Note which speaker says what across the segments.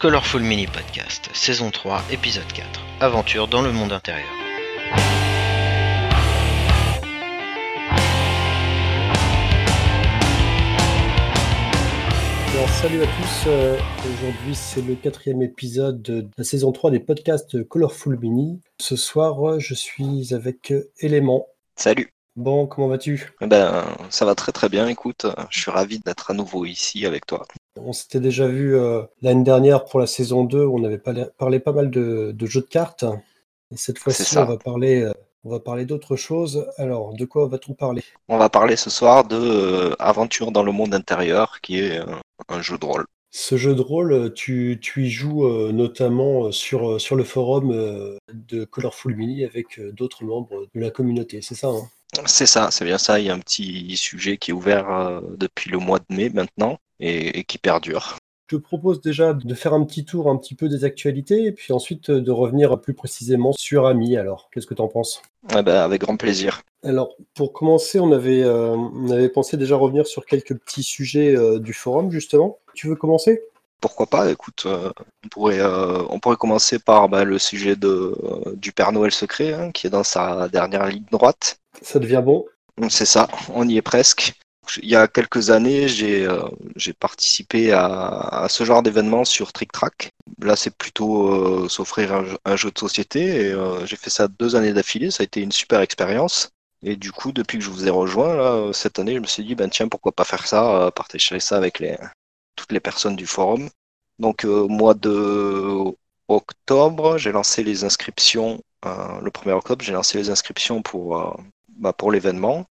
Speaker 1: Colorful Mini Podcast, saison 3, épisode 4. Aventure dans le monde intérieur.
Speaker 2: Alors, salut à tous, euh, aujourd'hui c'est le quatrième épisode de la saison 3 des podcasts Colorful Mini. Ce soir je suis avec Elément.
Speaker 3: Salut.
Speaker 2: Bon, comment vas-tu?
Speaker 3: Eh Ben, ça va très très bien, écoute, je suis ravi d'être à nouveau ici avec toi.
Speaker 2: On s'était déjà vu euh, l'année dernière pour la saison 2, où on avait parlé, pas mal de, de jeux de cartes. Et cette fois-ci, on va parler, euh, on va parler d'autre chose. Alors, de quoi va-t-on parler?
Speaker 3: On va parler ce soir de euh, Aventure dans le monde intérieur, qui est euh, un jeu de rôle.
Speaker 2: Ce jeu de rôle, tu, tu y joues euh, notamment sur, euh, sur le forum euh, de Colorful Mini avec euh, d'autres membres de la communauté, c'est ça hein?
Speaker 3: C'est ça, c'est bien ça, il y a un petit sujet qui est ouvert euh, depuis le mois de mai maintenant et, et qui perdure.
Speaker 2: Je te propose déjà de faire un petit tour un petit peu des actualités et puis ensuite euh, de revenir plus précisément sur Ami. Alors, qu'est-ce que tu en penses?
Speaker 3: Eh ben, avec grand plaisir.
Speaker 2: Alors, pour commencer, on avait, euh, on avait pensé déjà revenir sur quelques petits sujets euh, du forum, justement. Tu veux commencer?
Speaker 3: Pourquoi pas, écoute, euh, on, pourrait, euh, on pourrait commencer par bah, le sujet de, euh, du Père Noël secret, hein, qui est dans sa dernière ligne droite.
Speaker 2: Ça devient bon
Speaker 3: C'est ça, on y est presque. Il y a quelques années, j'ai euh, participé à, ce genre d'événement sur Trick Track. Là, c'est plutôt euh, s'offrir un, jeu- de société euh, j'ai fait ça deux années d'affilée. Ça a été une super expérience. Et du coup, depuis que je vous ai rejoint cette année, je me suis dit ben tiens, pourquoi pas faire ça, partager ça avec les toutes les personnes du forum. Donc, euh, mois de octobre, j'ai lancé les inscriptions. le 1er octobre, j'ai lancé les inscriptions pour bah, pour l'événement.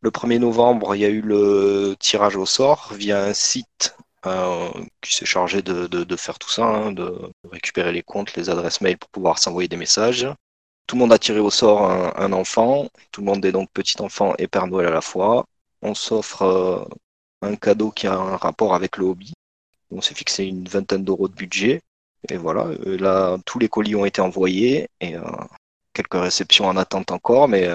Speaker 3: Le 1er novembre, il y a eu le tirage au sort via un site euh, qui s'est chargé de, faire tout ça, hein, de récupérer les comptes, les adresses mail pour pouvoir s'envoyer des messages. Tout le monde a tiré au sort un, enfant. Tout le monde est donc petit enfant et Père Noël à la fois. On s'offre euh, un cadeau qui a un rapport avec le hobby. On s'est fixé une vingtaine d'euros de budget. Et voilà, là, tous les colis ont été envoyés et euh, quelques réceptions en attente encore, mais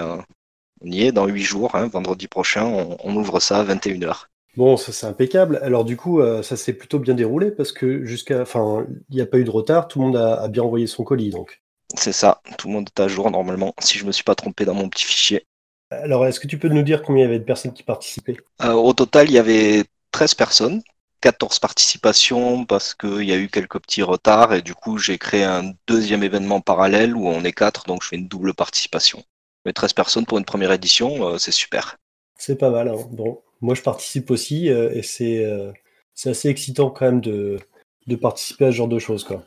Speaker 3: on y est dans huit jours, hein, vendredi prochain, on, on ouvre ça à 21h.
Speaker 2: Bon, ça c'est impeccable. Alors du coup, euh, ça s'est plutôt bien déroulé parce que jusqu'à, enfin, il n'y a pas eu de retard. Tout le monde a, a bien envoyé son colis, donc.
Speaker 3: C'est ça, tout le monde est à jour normalement, si je me suis pas trompé dans mon petit fichier.
Speaker 2: Alors, est-ce que tu peux nous dire combien il y avait de personnes qui participaient?
Speaker 3: Euh, au total, il y avait 13 personnes, 14 participations parce qu'il y a eu quelques petits retards et du coup j'ai créé un deuxième événement parallèle où on est 4, donc je fais une double participation. Mais 13 personnes pour une première édition, euh, c'est super.
Speaker 2: C'est pas mal. hein. Bon, moi je participe aussi euh, et c'est euh, c'est assez excitant quand même de, de participer à ce genre de choses, quoi.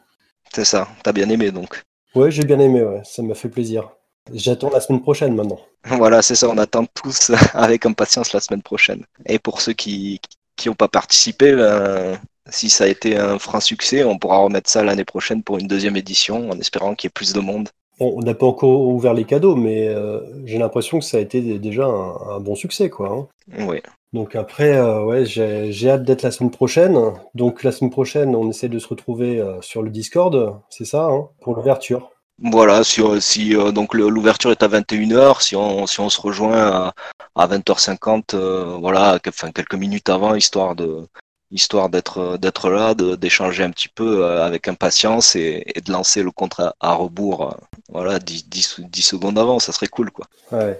Speaker 3: C'est ça, t'as bien aimé donc.
Speaker 2: Ouais, j'ai bien aimé, ouais, ça m'a fait plaisir. J'attends la semaine prochaine maintenant.
Speaker 3: Voilà, c'est ça, on attend tous avec impatience la semaine prochaine. Et pour ceux qui qui n'ont pas participé, ben, si ça a été un franc succès, on pourra remettre ça l'année prochaine pour une deuxième édition en espérant qu'il y ait plus de monde.
Speaker 2: Bon, on n'a pas encore ouvert les cadeaux, mais euh, j'ai l'impression que ça a été déjà un, un bon succès, quoi. hein.
Speaker 3: Oui,
Speaker 2: Donc après, euh, ouais, j'ai j'ai hâte d'être la semaine prochaine. Donc la semaine prochaine, on essaie de se retrouver euh, sur le Discord, c'est ça, hein, pour l'ouverture.
Speaker 3: Voilà, si, si donc l'ouverture est à 21h, si on, si on se rejoint à, à 20h50, euh, voilà, que- enfin, quelques minutes avant, histoire de histoire d'être euh, d'être là, d'échanger un petit peu euh, avec impatience et, de lancer le compte à, rebours, euh, voilà, 10, 10, 10 secondes avant, ça serait cool, quoi.
Speaker 2: Ouais.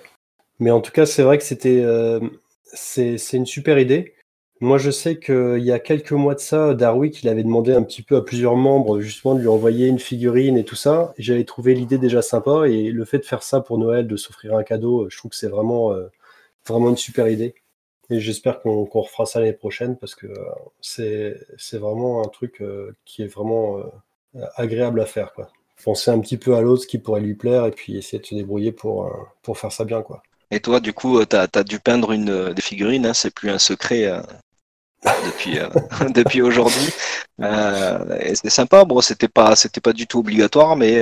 Speaker 2: Mais en tout cas, c'est vrai que c'était, c'est, une super idée. Moi, je sais qu'il y a quelques mois de ça, Darwick, il avait demandé un petit peu à plusieurs membres, justement, de lui envoyer une figurine et tout ça. J'avais trouvé l'idée déjà sympa. Et le fait de faire ça pour Noël, de s'offrir un cadeau, je trouve que c'est vraiment, vraiment une super idée. Et j'espère qu'on refera ça l'année prochaine parce que euh, c'est, vraiment un truc euh, qui est vraiment euh, agréable à faire, quoi. Penser un petit peu à l'autre, ce qui pourrait lui plaire, et puis essayer de se débrouiller pour, pour faire ça bien, quoi.
Speaker 3: Et toi, du coup, t'as, t'as dû peindre une des figurines, hein, c'est plus un secret depuis depuis aujourd'hui. Euh, c'est sympa. Bon, c'était pas c'était pas du tout obligatoire, mais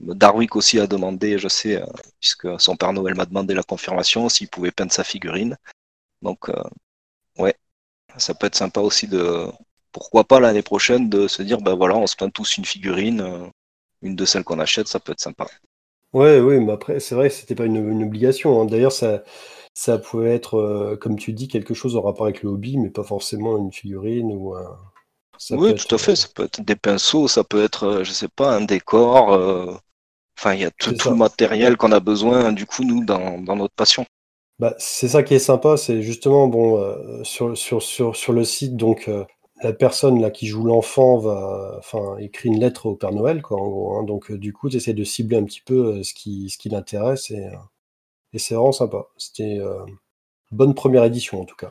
Speaker 3: Darwick aussi a demandé, je sais, puisque son père Noël m'a demandé la confirmation s'il pouvait peindre sa figurine. Donc, euh, ouais, ça peut être sympa aussi de pourquoi pas l'année prochaine de se dire ben voilà, on se peint tous une figurine, euh, une de celles qu'on achète, ça peut être sympa.
Speaker 2: Ouais, oui, mais après, c'est vrai que c'était pas une, une obligation. hein. D'ailleurs, ça, ça pouvait être, euh, comme tu dis, quelque chose en rapport avec le hobby, mais pas forcément une figurine ou un.
Speaker 3: oui, tout à fait. Ça peut être des pinceaux, ça peut être, je sais pas, un décor. Enfin, il y a tout, le matériel qu'on a besoin, du coup, nous, dans, notre passion.
Speaker 2: Bah, c'est ça qui est sympa, c'est justement, bon, sur, sur, sur, sur, le site, donc, la personne là qui joue l'enfant va, enfin, écrit une lettre au Père Noël, quoi, en gros. Hein. Donc, euh, du coup, tu essaies de cibler un petit peu euh, ce qui, ce qui l'intéresse et, euh, et c'est vraiment sympa. C'était bonne première édition en tout cas.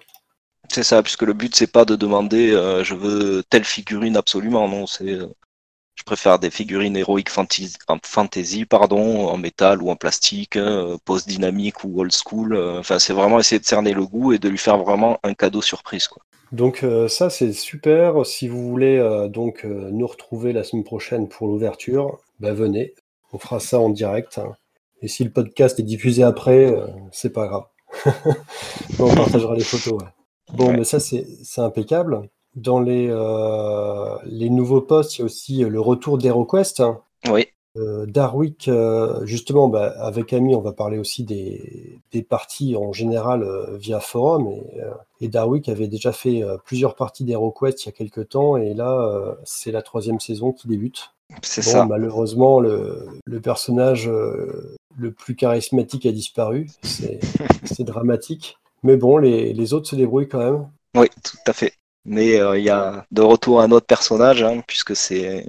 Speaker 3: C'est ça, puisque le but c'est pas de demander je veux telle figurine absolument, non, c'est je préfère des figurines héroïques fantasy, fantasy pardon, en métal ou en plastique, post-dynamique ou old school. Enfin, c'est vraiment essayer de cerner le goût et de lui faire vraiment un cadeau surprise. Quoi.
Speaker 2: Donc euh, ça c'est super. Si vous voulez euh, donc euh, nous retrouver la semaine prochaine pour l'ouverture, bah, venez. On fera ça en direct. Hein. Et si le podcast est diffusé après, c'est pas grave. on partagera les photos. Bon, mais ça c'est impeccable. Dans les, les nouveaux posts, il y a aussi le retour d'HeroQuest. Hein.
Speaker 3: Oui.
Speaker 2: Euh, Darwick, euh, justement, bah, avec Ami, on va parler aussi des, parties en général euh, via forum. Et, Darwick avait déjà fait plusieurs parties d'HeroQuest il y a quelques temps, et là, c'est la troisième saison qui débute.
Speaker 3: C'est ça.
Speaker 2: Malheureusement, le, personnage le plus charismatique a disparu. C'est dramatique. Mais bon, les, autres se débrouillent quand même.
Speaker 3: Oui, tout à fait. Mais il y a de retour un autre personnage, hein, puisque c'est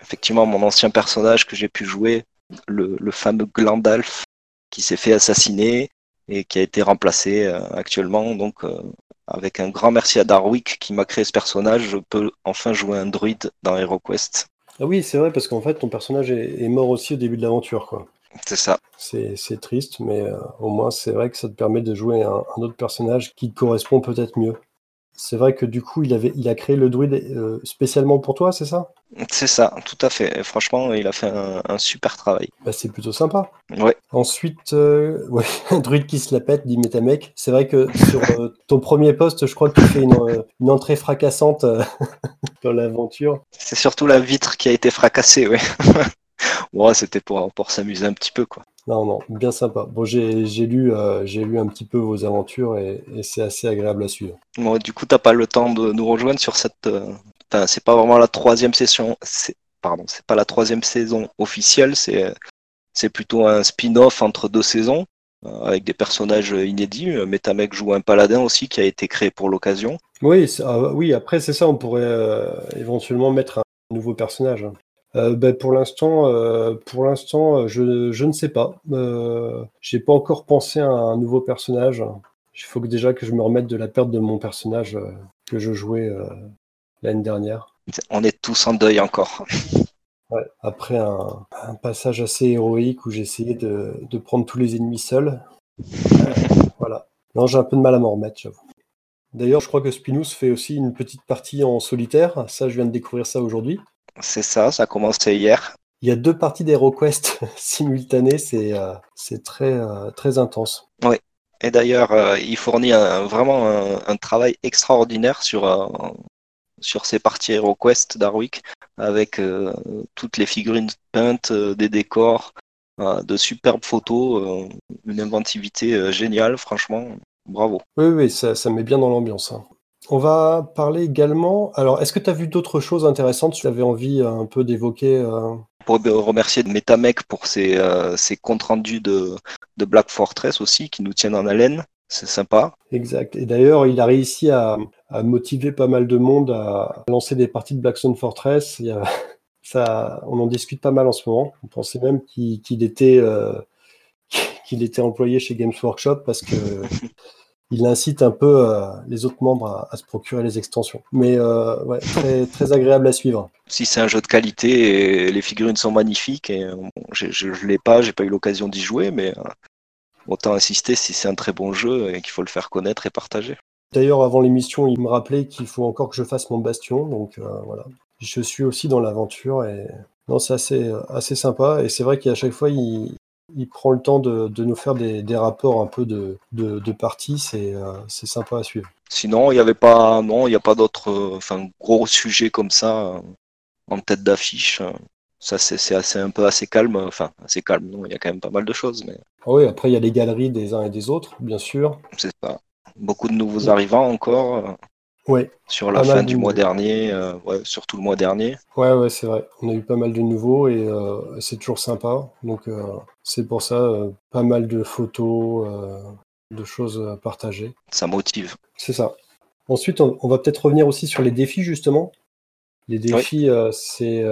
Speaker 3: effectivement mon ancien personnage que j'ai pu jouer, le, fameux Glandalf, qui s'est fait assassiner et qui a été remplacé euh, actuellement. Donc, euh, avec un grand merci à Darwick qui m'a créé ce personnage, je peux enfin jouer un druide dans HeroQuest.
Speaker 2: Ah oui, c'est vrai, parce qu'en fait, ton personnage est, mort aussi au début de l'aventure, quoi.
Speaker 3: C'est ça.
Speaker 2: C'est triste, mais euh, au moins, c'est vrai que ça te permet de jouer un autre personnage qui te correspond peut-être mieux. C'est vrai que du coup, il, avait, il a créé le druide euh, spécialement pour toi, c'est ça?
Speaker 3: C'est ça, tout à fait. franchement, il a fait un, super travail.
Speaker 2: Bah, c'est plutôt sympa.
Speaker 3: Ouais.
Speaker 2: Ensuite, euh, ouais, un druide qui se la pète, dit Metamec. C'est vrai que sur euh, ton premier poste, je crois que tu fais une, entrée fracassante dans l'aventure.
Speaker 3: C'est surtout la vitre qui a été fracassée, ouais. ouais, c'était pour, pour s'amuser un petit peu, quoi.
Speaker 2: Non, non, bien sympa. Bon, j'ai lu, euh, j'ai lu un petit peu vos aventures et, c'est assez agréable à suivre.
Speaker 3: Bon, du coup, t'as pas le temps de nous rejoindre sur cette. Euh, enfin, c'est pas vraiment la troisième session. Pardon, c'est pas la troisième saison officielle. C'est c'est plutôt un spin-off entre deux saisons euh, avec des personnages inédits. Metamec joue un paladin aussi qui a été créé pour l'occasion.
Speaker 2: Oui, ah, oui. Après, c'est ça. On pourrait éventuellement mettre un nouveau personnage. Euh, ben, pour l'instant, euh, pour l'instant, je, je, ne sais pas. Euh, j'ai pas encore pensé à un nouveau personnage. Il faut que déjà que je me remette de la perte de mon personnage euh, que je jouais l'année dernière.
Speaker 3: On est tous en deuil encore.
Speaker 2: Ouais, après un, un, passage assez héroïque où j'ai essayé de, de, prendre tous les ennemis seuls. voilà. Non, j'ai un peu de mal à m'en remettre, j'avoue. D'ailleurs, je crois que Spinous fait aussi une petite partie en solitaire. Ça, je viens de découvrir ça aujourd'hui.
Speaker 3: C'est ça, ça a commencé hier.
Speaker 2: Il y a deux parties d'HeroQuest simultanées, c'est euh, très, euh, très intense.
Speaker 3: Oui, et d'ailleurs, euh, il fournit vraiment un, travail extraordinaire sur, sur ces parties HeroQuest d'Arwick, avec toutes les figurines peintes, des décors, de superbes photos, une inventivité géniale, franchement, bravo.
Speaker 2: Oui, oui, ça, ça met bien dans l'ambiance. Hein. On va parler également. Alors, est-ce que tu as vu d'autres choses intéressantes? Tu avais envie euh, un peu d'évoquer euh?
Speaker 3: Pour remercier Metamec pour ses, euh, comptes rendus de, Black Fortress aussi, qui nous tiennent en haleine. C'est sympa.
Speaker 2: Exact. Et d'ailleurs, il a réussi à, motiver pas mal de monde à lancer des parties de Blackstone Fortress. ça, on en discute pas mal en ce moment. On pensait même qu'il était, qu'il était employé chez Games Workshop parce que il incite un peu euh, les autres membres à, se procurer les extensions. Mais euh, ouais, très, très agréable à suivre.
Speaker 3: Si c'est un jeu de qualité et les figurines sont magnifiques, et je ne l'ai pas, j'ai pas eu l'occasion d'y jouer, mais euh, autant insister si c'est un très bon jeu et qu'il faut le faire connaître et partager.
Speaker 2: D'ailleurs, avant l'émission, il me rappelait qu'il faut encore que je fasse mon bastion, donc voilà. Je suis aussi dans l'aventure et non, c'est assez, assez sympa. Et c'est vrai qu'à chaque fois, il, il prend le temps de, nous faire des, rapports un peu de, de, parties, euh, c'est sympa à suivre.
Speaker 3: Sinon, il n'y avait pas, non, il n'y a pas d'autres, euh, enfin, gros sujets comme ça euh, en tête d'affiche. Ça, c'est assez un peu assez calme, enfin, assez calme. Non, il y a quand même pas mal de choses, mais.
Speaker 2: Ah oui, après il y a les galeries des uns et des autres, bien sûr.
Speaker 3: C'est pas beaucoup de nouveaux arrivants encore.
Speaker 2: Ouais,
Speaker 3: sur la fin du mois dernier, euh, ouais, surtout le mois dernier.
Speaker 2: ouais, ouais, c'est vrai. On a eu pas mal de nouveaux et euh, c'est toujours sympa. Donc euh, c'est pour ça, euh, pas mal de photos, euh, de choses à partager.
Speaker 3: Ça motive.
Speaker 2: C'est ça. Ensuite, on, on va peut-être revenir aussi sur les défis, justement. Les défis, euh, c'est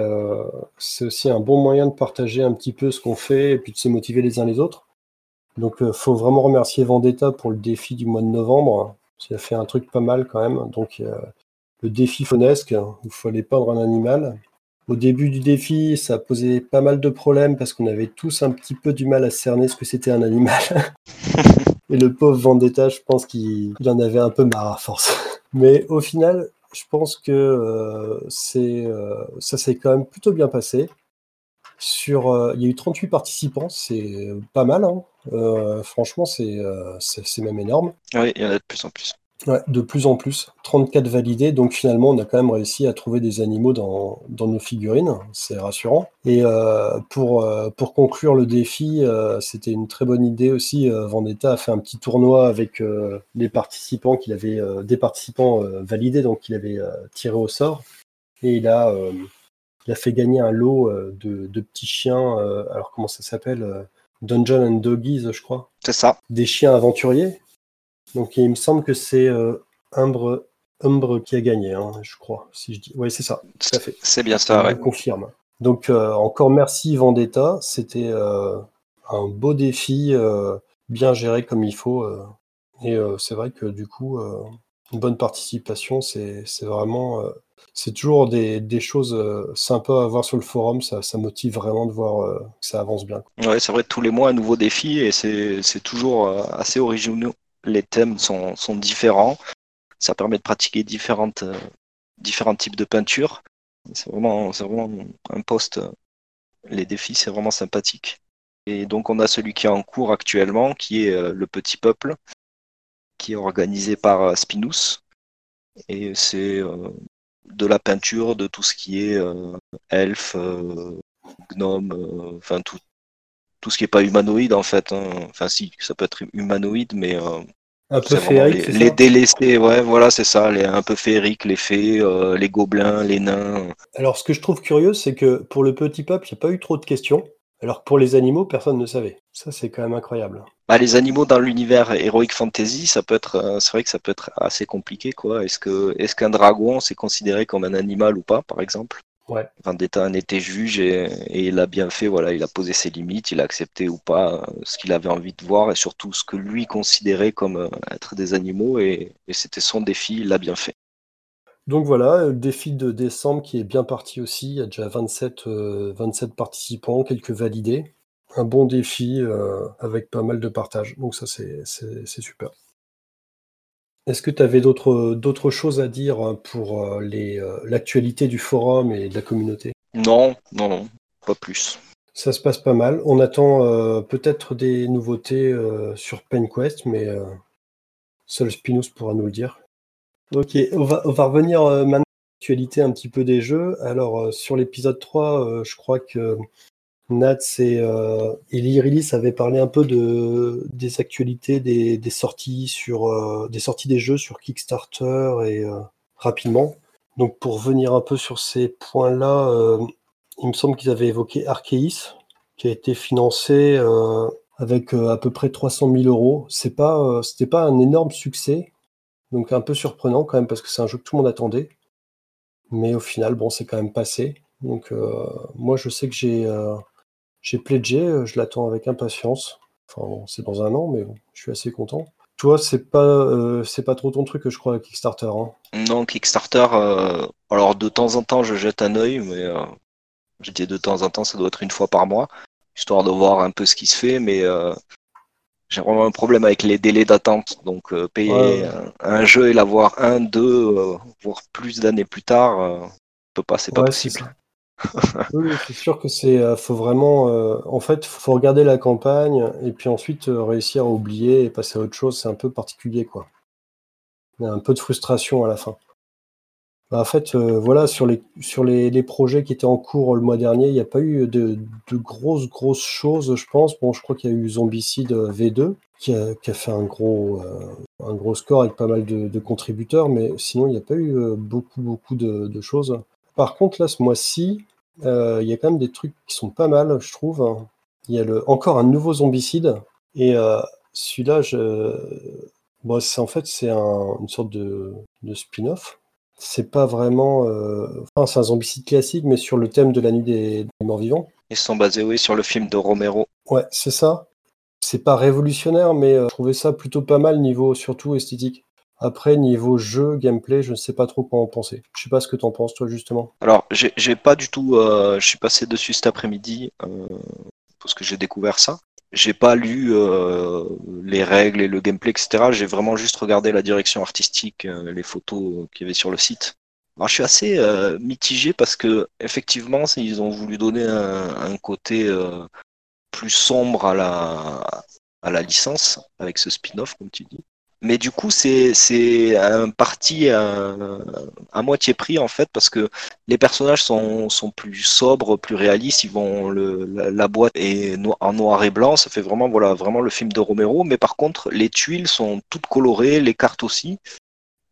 Speaker 2: c'est aussi un bon moyen de partager un petit peu ce qu'on fait et puis de se motiver les uns les autres. Donc, il faut vraiment remercier Vendetta pour le défi du mois de novembre. Il a fait un truc pas mal quand même. Donc, le défi Fonesque, où il fallait peindre un animal. Au début du défi, ça posé pas mal de problèmes parce qu'on avait tous un petit peu du mal à cerner ce que c'était un animal. Et le pauvre Vendetta, je pense qu'il il en avait un peu marre à force. Mais au final, je pense que euh, c'est, euh, ça s'est quand même plutôt bien passé. Sur, euh, il y a eu 38 participants, c'est pas mal. hein. Franchement, c'est, c'est, c'est même énorme.
Speaker 3: Oui, il y en a de plus en plus.
Speaker 2: Ouais, de plus en plus. 34 validés, donc finalement, on a quand même réussi à trouver des animaux dans, dans nos figurines. C'est rassurant. Et euh, pour, euh, pour conclure le défi, euh, c'était une très bonne idée aussi. Vendetta a fait un petit tournoi avec les participants qu'il avait, des participants validés, donc qu'il avait tiré au sort. Et il a, il a fait gagner un lot de, de petits chiens. alors, comment ça s'appelle Dungeon and Doggies, je crois
Speaker 3: C'est ça.
Speaker 2: des chiens aventuriers. Donc il me semble que c'est euh, Umbre, Umbre qui a gagné, hein, je crois. Si je dis, oui, c'est ça. Tout à fait.
Speaker 3: C'est bien ça,
Speaker 2: Je
Speaker 3: ouais.
Speaker 2: confirme. Donc euh, encore merci Vendetta. C'était euh, un beau défi, euh, bien géré comme il faut. euh. et euh, c'est vrai que du coup, euh, une bonne participation, c'est vraiment, euh, c'est toujours des, des choses euh, sympas à voir sur le forum. Ça, ça motive vraiment de voir euh, que ça avance bien.
Speaker 3: Ouais, c'est vrai, tous les mois, un nouveau défi et c'est c'est toujours euh, assez originaux. Les thèmes sont, différents. Ça permet de pratiquer différentes, euh, différents types de peintures. C'est vraiment, vraiment un poste. euh, Les défis, c'est vraiment sympathique. Et donc, on a celui qui est en cours actuellement, qui est euh, Le Petit Peuple, qui est organisé par Spinous. Et c'est de la peinture, de tout ce qui est elfe, gnome, enfin tout, tout ce qui n'est pas humanoïde en fait. hein. Enfin si, ça peut être humanoïde, mais euh,
Speaker 2: Un peu féerique,
Speaker 3: les, les délaissés, ouais, voilà, c'est ça, les un peu féeriques, les fées, euh, les gobelins, les nains.
Speaker 2: Alors, ce que je trouve curieux, c'est que pour le petit peuple, il n'y a pas eu trop de questions, alors que pour les animaux, personne ne savait. Ça, c'est quand même incroyable.
Speaker 3: Bah, les animaux dans l'univers Heroic Fantasy, ça peut être, euh, c'est vrai que ça peut être assez compliqué, quoi. Est-ce que, est-ce qu'un dragon c'est considéré comme un animal ou pas, par exemple?
Speaker 2: Ouais.
Speaker 3: Vendetta en était juge et, et il a bien fait, voilà, il a posé ses limites, il a accepté ou pas euh, ce qu'il avait envie de voir et surtout ce que lui considérait comme euh, être des animaux et, et c'était son défi, il l'a bien fait.
Speaker 2: Donc voilà, le défi de décembre qui est bien parti aussi. Il y a déjà 27, euh, 27 participants, quelques validés. Un bon défi euh, avec pas mal de partage. Donc ça, c'est super. Est-ce que tu avais d'autres d'autres choses à dire hein, pour euh, euh, l'actualité du forum et de la communauté?
Speaker 3: Non, non, non, pas plus.
Speaker 2: Ça se passe pas mal. On attend euh, peut-être des nouveautés euh, sur PenQuest, mais euh, seul Spinous pourra nous le dire. Ok, on va, on va revenir maintenant à l'actualité un petit peu des jeux. Alors, sur l'épisode 3, euh, je crois que Nats euh, et Lyrilis avaient parlé un peu de, des actualités des, sorties sur euh, des sorties des jeux sur Kickstarter et euh, rapidement. Donc, pour venir un peu sur ces points-là, euh, il me semble qu'ils avaient évoqué Arceus, qui a été financé euh, avec euh, à peu près 300 000 euros. C'est pas, euh, c'était pas un énorme succès, donc un peu surprenant quand même parce que c'est un jeu que tout le monde attendait. Mais au final, bon, c'est quand même passé. Donc euh, moi, je sais que j'ai j'ai pledgé, euh, je l'attends avec impatience. Enfin, bon, c'est dans un an, mais bon, je suis assez content. Toi, c'est pas euh, c'est pas trop ton truc, je crois, Kickstarter. Hein.
Speaker 3: Non, Kickstarter, euh, alors de temps en temps je jette un œil, mais euh, je dis de temps en temps, ça doit être une fois par mois, histoire de voir un peu ce qui se fait, mais j'ai vraiment un problème avec les délais d'attente. Donc payer
Speaker 2: Ouais.
Speaker 3: un, un jeu et l'avoir un, deux, voire plus d'années plus tard, peut pas, c'est pas
Speaker 2: Ouais,
Speaker 3: possible.
Speaker 2: Oui, c'est sûr que c'est euh, faut vraiment euh, en fait faut regarder la campagne et puis ensuite euh, réussir à oublier et passer à autre chose, c'est un peu particulier quoi. Il y a un peu de frustration à la fin. Bah, en fait, voilà, sur les sur les, les projets qui étaient en cours le mois dernier, il n'y a pas eu de, de grosses grosses choses, je pense. Bon, je crois qu'il y a eu Zombicide euh, V2 qui a, fait un gros un gros score avec pas mal de, contributeurs, mais sinon, il n'y a pas eu beaucoup, beaucoup de, choses. Par contre, là, ce mois-ci, euh, il y a quand même des trucs qui sont pas mal, je trouve. Il y a le, encore un nouveau zombicide, et euh, celui-là, je... bon, en fait, c'est une sorte de, spin-off. C'est pas vraiment. Enfin, c'est un zombicide classique, mais sur le thème de la nuit des, des morts vivants.
Speaker 3: Ils sont basés, oui, sur le film de Romero.
Speaker 2: Ouais, c'est ça c'est pas révolutionnaire, mais euh, je trouvais ça plutôt pas mal niveau surtout esthétique. Après, niveau jeu, gameplay, je ne sais pas trop quoi en penser. Je sais pas ce que tu en penses, toi, justement.
Speaker 3: Alors, j'ai pas du tout. Euh, je suis passé dessus cet après-midi euh, parce que j'ai découvert ça. J'ai pas lu les règles et le gameplay, etc. J'ai vraiment juste regardé la direction artistique, les photos qu'il y avait sur le site. Alors, je suis assez mitigé parce que effectivement, ils ont voulu donner un côté plus sombre à la, à la licence avec ce spin-off, comme tu dis. Mais du coup, c'est un parti à, à, moitié pris en fait parce que les personnages sont, sont plus sobres, plus réalistes. Ils vont le, la, boîte est en noir et blanc. Ça fait vraiment voilà vraiment le film de Romero. Mais par contre, les tuiles sont toutes colorées, les cartes aussi.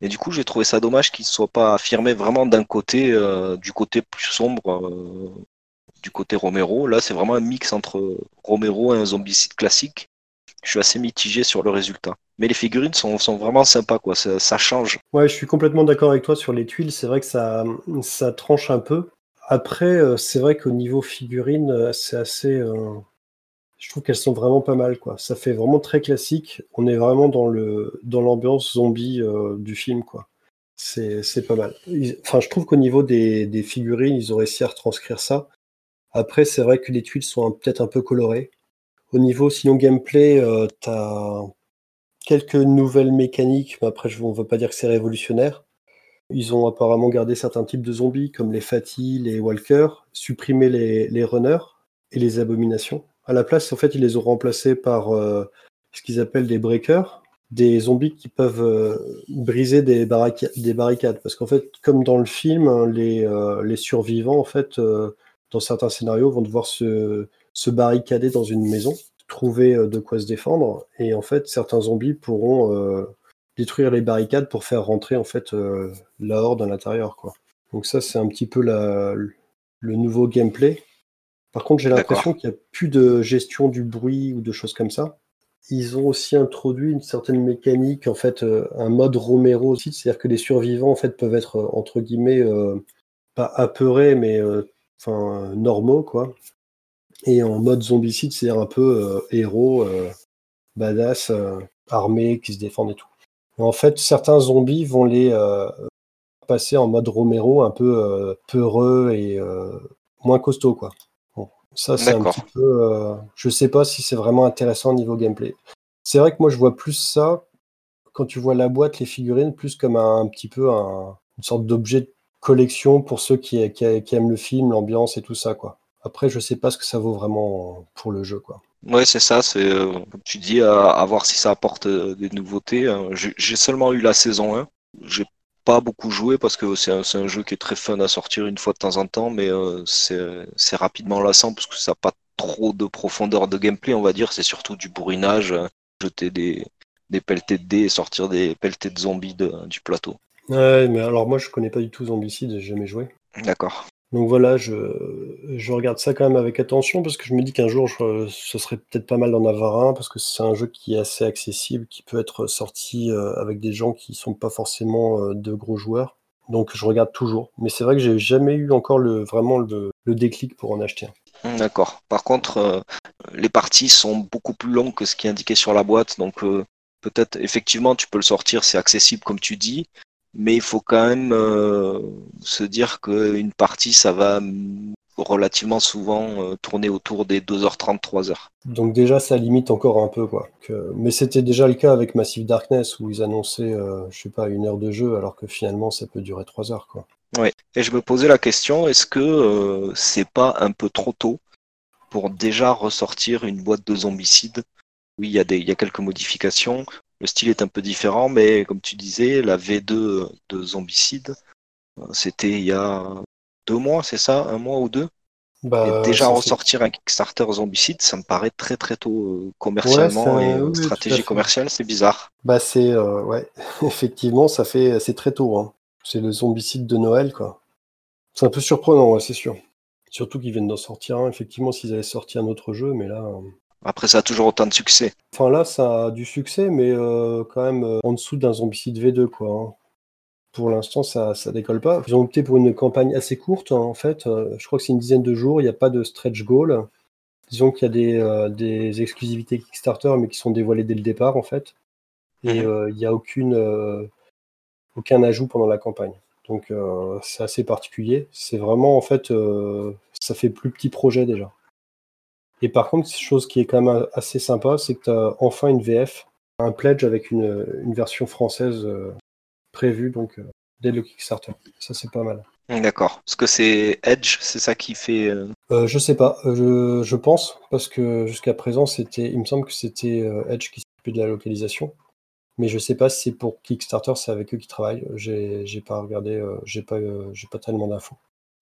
Speaker 3: Et du coup, j'ai trouvé ça dommage qu'ils ne soient pas affirmés vraiment d'un côté, euh, du côté plus sombre, euh, du côté Romero. Là, c'est vraiment un mix entre Romero et un zombicide classique. Je suis assez mitigé sur le résultat. Mais les figurines sont, vraiment sympas, quoi. Ça, change.
Speaker 2: Ouais, je suis complètement d'accord avec toi sur les tuiles. C'est vrai que ça, ça tranche un peu. Après, euh, c'est vrai qu'au niveau figurines, euh, c'est assez. Euh, je trouve qu'elles sont vraiment pas mal, quoi. Ça fait vraiment très classique. On est vraiment dans le dans l'ambiance zombie du film, quoi. C'est pas mal. Enfin, je trouve qu'au niveau des, des, figurines, ils ont réussi à retranscrire ça. Après, c'est vrai que les tuiles sont peut-être un peu colorées. Au niveau sinon gameplay, euh, tu as quelques nouvelles mécaniques, mais après, on ne veut pas dire que c'est révolutionnaire. Ils ont apparemment gardé certains types de zombies, comme les Fatih, les Walkers, supprimé les, runners et les abominations. À la place, en fait, ils les ont remplacés par euh, ce qu'ils appellent des breakers, des zombies qui peuvent euh, briser des, des, barricades. Parce qu'en fait, comme dans le film, hein, les, les survivants, en fait, dans certains scénarios, vont devoir se, barricader dans une maison, trouver euh, de quoi se défendre, et en fait, certains zombies pourront euh, détruire les barricades pour faire rentrer en fait euh, la horde à l'intérieur, quoi. Donc ça, c'est un petit peu le nouveau gameplay. Par contre, j'ai l'impression qu'il n'y a plus de gestion du bruit ou de choses comme ça. Ils ont aussi introduit une certaine mécanique, en fait, un mode Romero aussi, c'est-à-dire que les survivants en fait peuvent être entre guillemets pas apeurés, mais enfin normaux quoi. Et en mode zombicide, c'est un peu euh, héros, euh, badass, euh, armé, qui se défendent et tout. en fait, certains zombies vont les passer en mode Romero, un peu peureux et moins costaud quoi. Bon, ça c'est un petit peu. je sais pas si c'est vraiment intéressant au niveau gameplay. C'est vrai que moi je vois plus ça quand tu vois la boîte, les figurines, plus comme un, petit peu une sorte d'objet collection pour ceux qui, aiment le film, l'ambiance et tout ça, quoi. Après, je sais pas ce que ça vaut vraiment pour le jeu, quoi.
Speaker 3: Ouais, c'est ça, c'est euh, comme tu dis, à, voir si ça apporte euh, des nouveautés. Hein. J'ai seulement eu la saison 1. J'ai pas beaucoup joué parce que c'est un, jeu qui est très fun à sortir une fois de temps en temps, mais euh, c'est rapidement lassant parce que ça n'a pas trop de profondeur de gameplay, on va dire. C'est surtout du bourrinage, jeter des, des pelletés de dés et sortir des pelletés de zombies du plateau.
Speaker 2: Ouais, mais alors moi je connais pas du tout Zombicide, j'ai jamais joué.
Speaker 3: D'accord.
Speaker 2: Donc voilà, je, je, regarde ça quand même avec attention parce que je me dis qu'un jour ce serait peut-être pas mal d'en avoir un parce que c'est un jeu qui est assez accessible, qui peut être sorti euh, avec des gens qui sont pas forcément euh, de gros joueurs. Donc je regarde toujours. Mais c'est vrai que j'ai jamais eu encore le, vraiment le, déclic pour en acheter
Speaker 3: un. D'accord. Par contre, euh, les parties sont beaucoup plus longues que ce qui est indiqué sur la boîte. Donc peut-être effectivement tu peux le sortir, c'est accessible comme tu dis mais il faut quand même euh, se dire qu'une partie, ça va relativement souvent euh, tourner autour des 2h30, 3h.
Speaker 2: Donc déjà, ça limite encore un peu. quoi. Mais c'était déjà le cas avec Massive Darkness, où ils annonçaient, euh, je sais pas, une heure de jeu, alors que finalement, ça peut durer 3 heures. Quoi.
Speaker 3: Oui, et je me posais la question, est-ce que c'est pas un peu trop tôt pour déjà ressortir une boîte de zombicides? Oui, il y, a il y a quelques modifications. Le style est un peu différent, mais comme tu disais, la V2 de Zombicide, c'était il y a deux mois, c'est ça Un mois ou deux?
Speaker 2: Bah,
Speaker 3: Et déjà ressortir un Kickstarter zombicide, ça me paraît très très tôt euh, commercialement
Speaker 2: Ouais,
Speaker 3: et euh,
Speaker 2: oui,
Speaker 3: stratégie commerciale, c'est bizarre.
Speaker 2: Bah c'est euh, ouais, effectivement, ça fait c'est très tôt. Hein. C'est le zombicide de Noël, quoi. C'est un peu surprenant, ouais, c'est sûr. Surtout qu'ils viennent d'en sortir un. Effectivement, s'ils avaient sorti un autre jeu, mais là, euh,
Speaker 3: Après, ça a toujours autant de succès.
Speaker 2: enfin là, ça a du succès, mais euh, quand même euh, en dessous d'un zombicide V2, quoi. hein. Pour l'instant, ça ça décolle pas. Ils ont opté pour une campagne assez courte, hein, en fait. Euh, je crois que c'est une dizaine de jours. Il n'y a pas de stretch goal. Disons qu'il y a des, des exclusivités Kickstarter, mais qui sont dévoilées dès le départ, en fait. Et
Speaker 3: Mhm.
Speaker 2: il n'y a aucune, aucun ajout pendant la campagne. Donc c'est assez particulier. C'est vraiment, en fait, ça fait plus petit projet déjà. Et par contre, chose qui est quand même assez sympa, c'est que tu as enfin une VF, un pledge avec une, une version française euh, prévue, donc euh, dès le Kickstarter. Ça, c'est pas mal.
Speaker 3: D'accord. Parce que c'est Edge, c'est ça qui fait. euh,
Speaker 2: Euh, je sais pas, je, je pense, parce que jusqu'à présent, c'était, il me semble que c'était Edge qui s'occupait de la localisation. Mais je sais pas si c'est pour Kickstarter, c'est avec eux qui travaillent. J'ai, j'ai pas regardé, j'ai pas, j'ai pas tellement d'infos.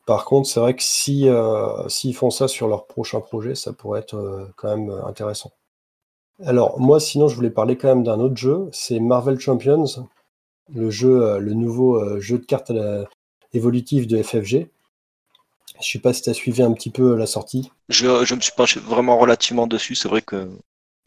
Speaker 2: Par contre, c'est vrai que si, euh, s'ils font ça sur leur prochain projet, ça pourrait être euh, quand même euh, intéressant. Alors, moi, sinon, je voulais parler quand même d'un autre jeu, c'est Marvel Champions, le nouveau jeu de cartes évolutif de FFG. Je sais pas si tu as suivi un petit peu la sortie.
Speaker 3: Je, je me suis penché vraiment relativement dessus. C'est vrai que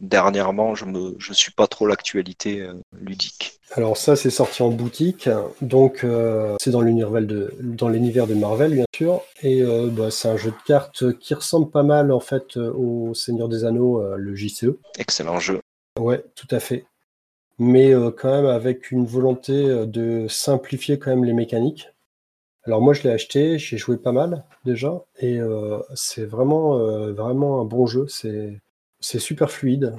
Speaker 3: dernièrement, je me, je suis pas trop l'actualité euh, ludique.
Speaker 2: Alors ça, c'est sorti en boutique, donc euh, c'est dans l'univers de, dans l'univers de Marvel, bien sûr, et euh, bah, c'est un jeu de cartes qui ressemble pas mal en fait au Seigneur des Anneaux, le JCE.
Speaker 3: Excellent jeu.
Speaker 2: Ouais, tout à fait. Mais quand même avec une volonté de simplifier quand même les mécaniques. Alors moi, je l'ai acheté, j'ai joué pas mal déjà, et c'est vraiment, vraiment un bon jeu. C'est, c'est super fluide.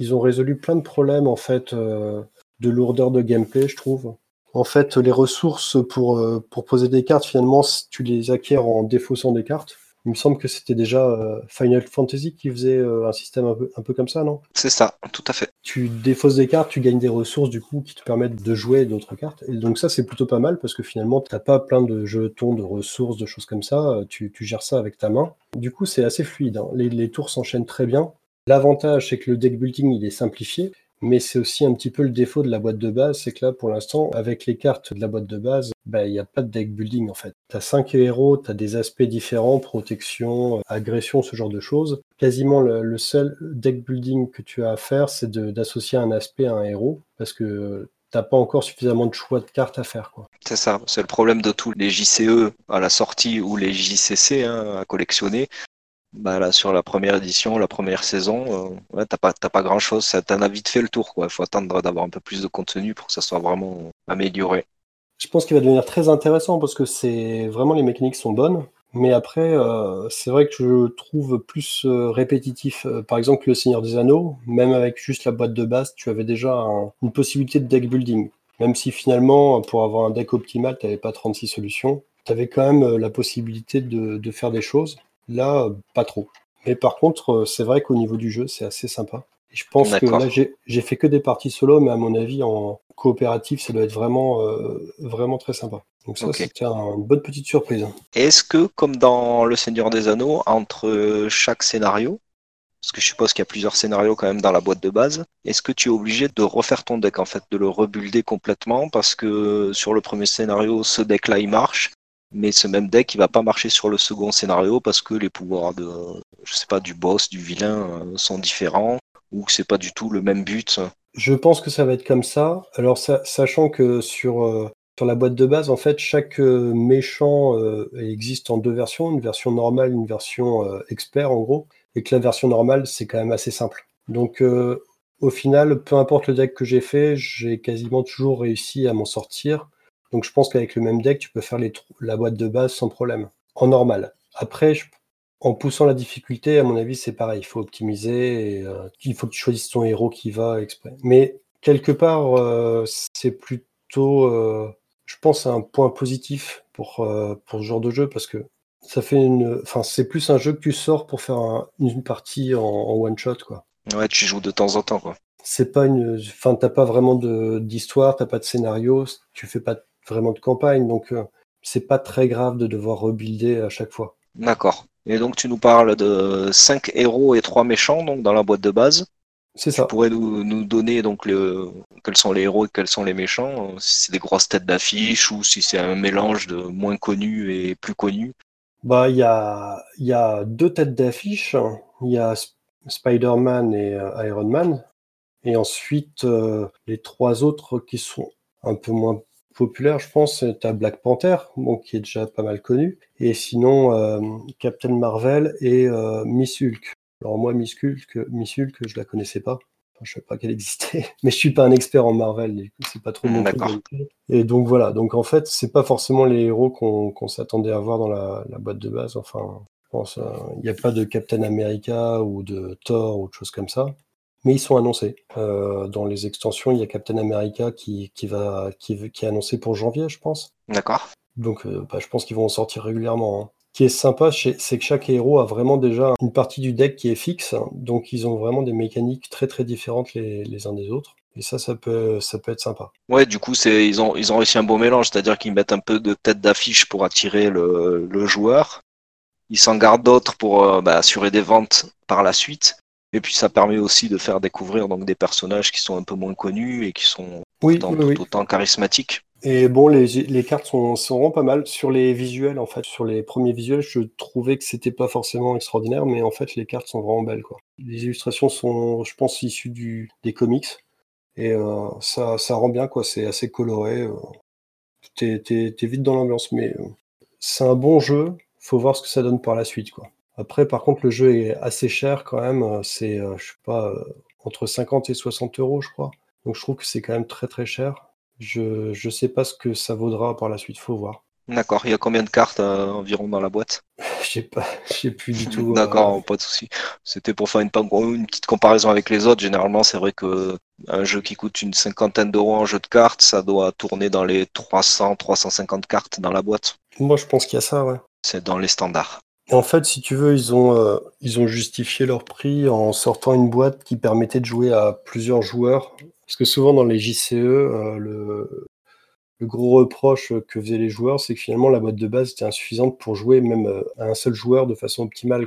Speaker 2: Ils ont résolu plein de problèmes en fait euh, de lourdeur de gameplay, je trouve. En fait, les ressources pour, euh, pour poser des cartes, finalement, tu les acquiers en défaussant des cartes. Il me semble que c'était déjà euh, Final Fantasy qui faisait euh, un système un peu, un peu comme ça, non?
Speaker 3: C'est ça, tout à fait.
Speaker 2: tu défausses des cartes, tu gagnes des ressources du coup qui te permettent de jouer d'autres cartes. Et donc ça c'est plutôt pas mal parce que finalement t'as pas plein de jetons, de ressources, de choses comme ça. Euh, Tu, tu gères ça avec ta main. Du coup c'est assez fluide. hein. Les, les tours s'enchaînent très bien. L'avantage c'est que le deck building il est simplifié. Mais c'est aussi un petit peu le défaut de la boîte de base, c'est que là, pour l'instant, avec les cartes de la boîte de base, bah, il n'y a pas de deck building en fait. Tu as cinq héros, tu as des aspects différents, protection, euh, agression, ce genre de choses. Quasiment le, seul deck building que tu as à faire, c'est d'associer un aspect à un héros, parce que t'as pas encore suffisamment de choix de cartes à faire.
Speaker 3: C'est ça. C'est le problème de tous les JCE à la sortie ou les JCC hein, à collectionner. Bah là, sur la première édition, la première saison, euh, ouais, t'as pas, pas grand chose. T'en a vite fait le tour. Il faut attendre d'avoir un peu plus de contenu pour que ça soit vraiment amélioré.
Speaker 2: Je pense qu'il va devenir très intéressant parce que c'est vraiment les mécaniques sont bonnes. Mais après, euh, c'est vrai que je trouve plus euh, répétitif. Par exemple, le Seigneur des Anneaux, même avec juste la boîte de base, tu avais déjà un- une possibilité de deck building. Même si finalement, pour avoir un deck optimal, tu n'avais pas 36 solutions, tu avais quand même la possibilité de, de faire des choses. Là, pas trop. Mais par contre, euh, c'est vrai qu'au niveau du jeu, c'est assez sympa. Et je pense que là, j'ai fait que des parties solo, mais à mon avis, en coopératif, ça doit être vraiment, euh, vraiment très sympa. Donc ça, c'était un- une bonne petite surprise.
Speaker 3: Est-ce que, comme dans Le Seigneur des Anneaux, entre chaque scénario, parce que je suppose qu'il y a plusieurs scénarios quand même dans la boîte de base, est-ce que tu es obligé de refaire ton deck, en fait, de le rebuilder complètement, parce que sur le premier scénario, ce deck-là, il marche, mais ce même deck, il va pas marcher sur le second scénario parce que les pouvoirs de, je sais pas, du boss, du vilain euh, sont différents, ou que c'est pas du tout le même but.
Speaker 2: Je pense que ça va être comme ça. Alors, sa- sachant que sur, euh, sur la boîte de base, en fait, chaque euh, méchant existe en deux versions, une version normale, une version expert, en gros, et que la version normale, c'est quand même assez simple. Donc, au final, peu importe le deck que j'ai fait, j'ai quasiment toujours réussi à m'en sortir. Donc, je pense qu'avec le même deck, tu peux faire les la boîte de base sans problème, en normal. Après, je- en poussant la difficulté, à mon avis, c'est pareil. Il faut optimiser. Et, euh, il faut que tu choisisses ton héros qui va exprès. Mais quelque part, euh, c'est plutôt, euh, je pense, un point positif pour, pour ce genre de jeu parce que ça fait une. Enfin, c'est plus un jeu que tu sors pour faire un- une partie en, en one shot, quoi.
Speaker 3: Ouais, tu joues de temps en temps, quoi.
Speaker 2: C'est pas une. Enfin, t'as pas vraiment de- d'histoire, t'as pas de scénario, tu fais pas vraiment de campagne, donc euh, c'est pas très grave de devoir rebuilder à chaque fois.
Speaker 3: D'accord. Et donc tu nous parles de 5 héros et 3 méchants donc dans la boîte de base.
Speaker 2: C'est
Speaker 3: Tu
Speaker 2: ça.
Speaker 3: pourrais nous, nous donner donc le, quels sont les héros et quels sont les méchants, euh, si c'est des grosses têtes d'affiche ou si c'est un mélange de moins connus et plus connus.
Speaker 2: Bah, il y a, y a deux têtes d'affiche. Il y a Sp- Spider-Man et euh, Iron Man. Et ensuite, euh, les trois autres qui sont un peu moins populaires, je pense, tu as Black Panther, bon, qui est déjà pas mal connu. Et sinon, euh, Captain Marvel et euh, Miss Hulk. Alors moi, Miss Hulk, Miss Hulk, je la connaissais pas. Enfin, je savais pas qu'elle existait, mais je suis pas un expert en Marvel, c'est pas trop mon truc
Speaker 3: D'accord.
Speaker 2: d'habitude. Et donc voilà, donc en fait, c'est pas forcément les héros qu'on s'attendait à voir dans la, la boîte de base. Enfin, je pense, euh, il n'y a pas de Captain America ou de Thor ou de choses comme ça. Mais ils sont annoncés. Euh, dans les extensions, il y a Captain America qui, qui, va, qui, qui est annoncé pour janvier, je pense.
Speaker 3: D'accord.
Speaker 2: Donc euh, bah, je pense qu'ils vont en sortir régulièrement. hein. Ce qui est sympa, c'est que chaque héros a vraiment déjà une partie du deck qui est fixe. Donc ils ont vraiment des mécaniques très très différentes les, les uns des autres. Et ça, ça peut, ça peut être sympa.
Speaker 3: Ouais, du coup, c'est ils ont ils ont réussi un beau mélange, c'est-à-dire qu'ils mettent un peu de tête d'affiche pour attirer le, le joueur. Ils s'en gardent d'autres pour euh, bah, assurer des ventes par la suite. Et puis ça permet aussi de faire découvrir donc des personnages qui sont un peu moins connus et qui sont
Speaker 2: Oui,
Speaker 3: tout autant charismatiques.
Speaker 2: Et bon, les, les cartes sont, sont vraiment pas mal. Sur les visuels, en fait, sur les premiers visuels, je trouvais que c'était pas forcément extraordinaire, mais en fait, les cartes sont vraiment belles, quoi. Les illustrations sont, je pense, issues du, des comics. Et euh, ça, ça rend bien, quoi. C'est assez coloré. euh. T'es, t'es- t'es vite dans l'ambiance, mais euh, c'est un bon jeu. Faut voir ce que ça donne par la suite, quoi. Après, par contre, le jeu est assez cher quand même. euh, C'est, euh, je sais pas, euh, entre 50 et 60 euros, je crois. Donc je trouve que c'est quand même très très cher. Je je sais pas ce que ça vaudra par la suite, faut voir.
Speaker 3: D'accord. Il y a combien de cartes euh, environ dans la boîte?
Speaker 2: Je sais pas, je sais plus du tout. euh,
Speaker 3: D'accord, pas de souci. C'était pour faire une, une petite comparaison avec les autres. Généralement, c'est vrai que un jeu qui coûte une cinquantaine d'euros en jeu de cartes, ça doit tourner dans les 300, 350 cartes dans la boîte.
Speaker 2: Moi, je pense qu'il y a ça, ouais.
Speaker 3: C'est dans les standards.
Speaker 2: En fait, si tu veux, ils ont euh, ils ont justifié leur prix en sortant une boîte qui permettait de jouer à plusieurs joueurs. Parce que souvent dans les JCE, euh, le gros reproche que faisaient les joueurs, c'est que finalement la boîte de base était insuffisante pour jouer même euh, à un seul joueur de façon optimale.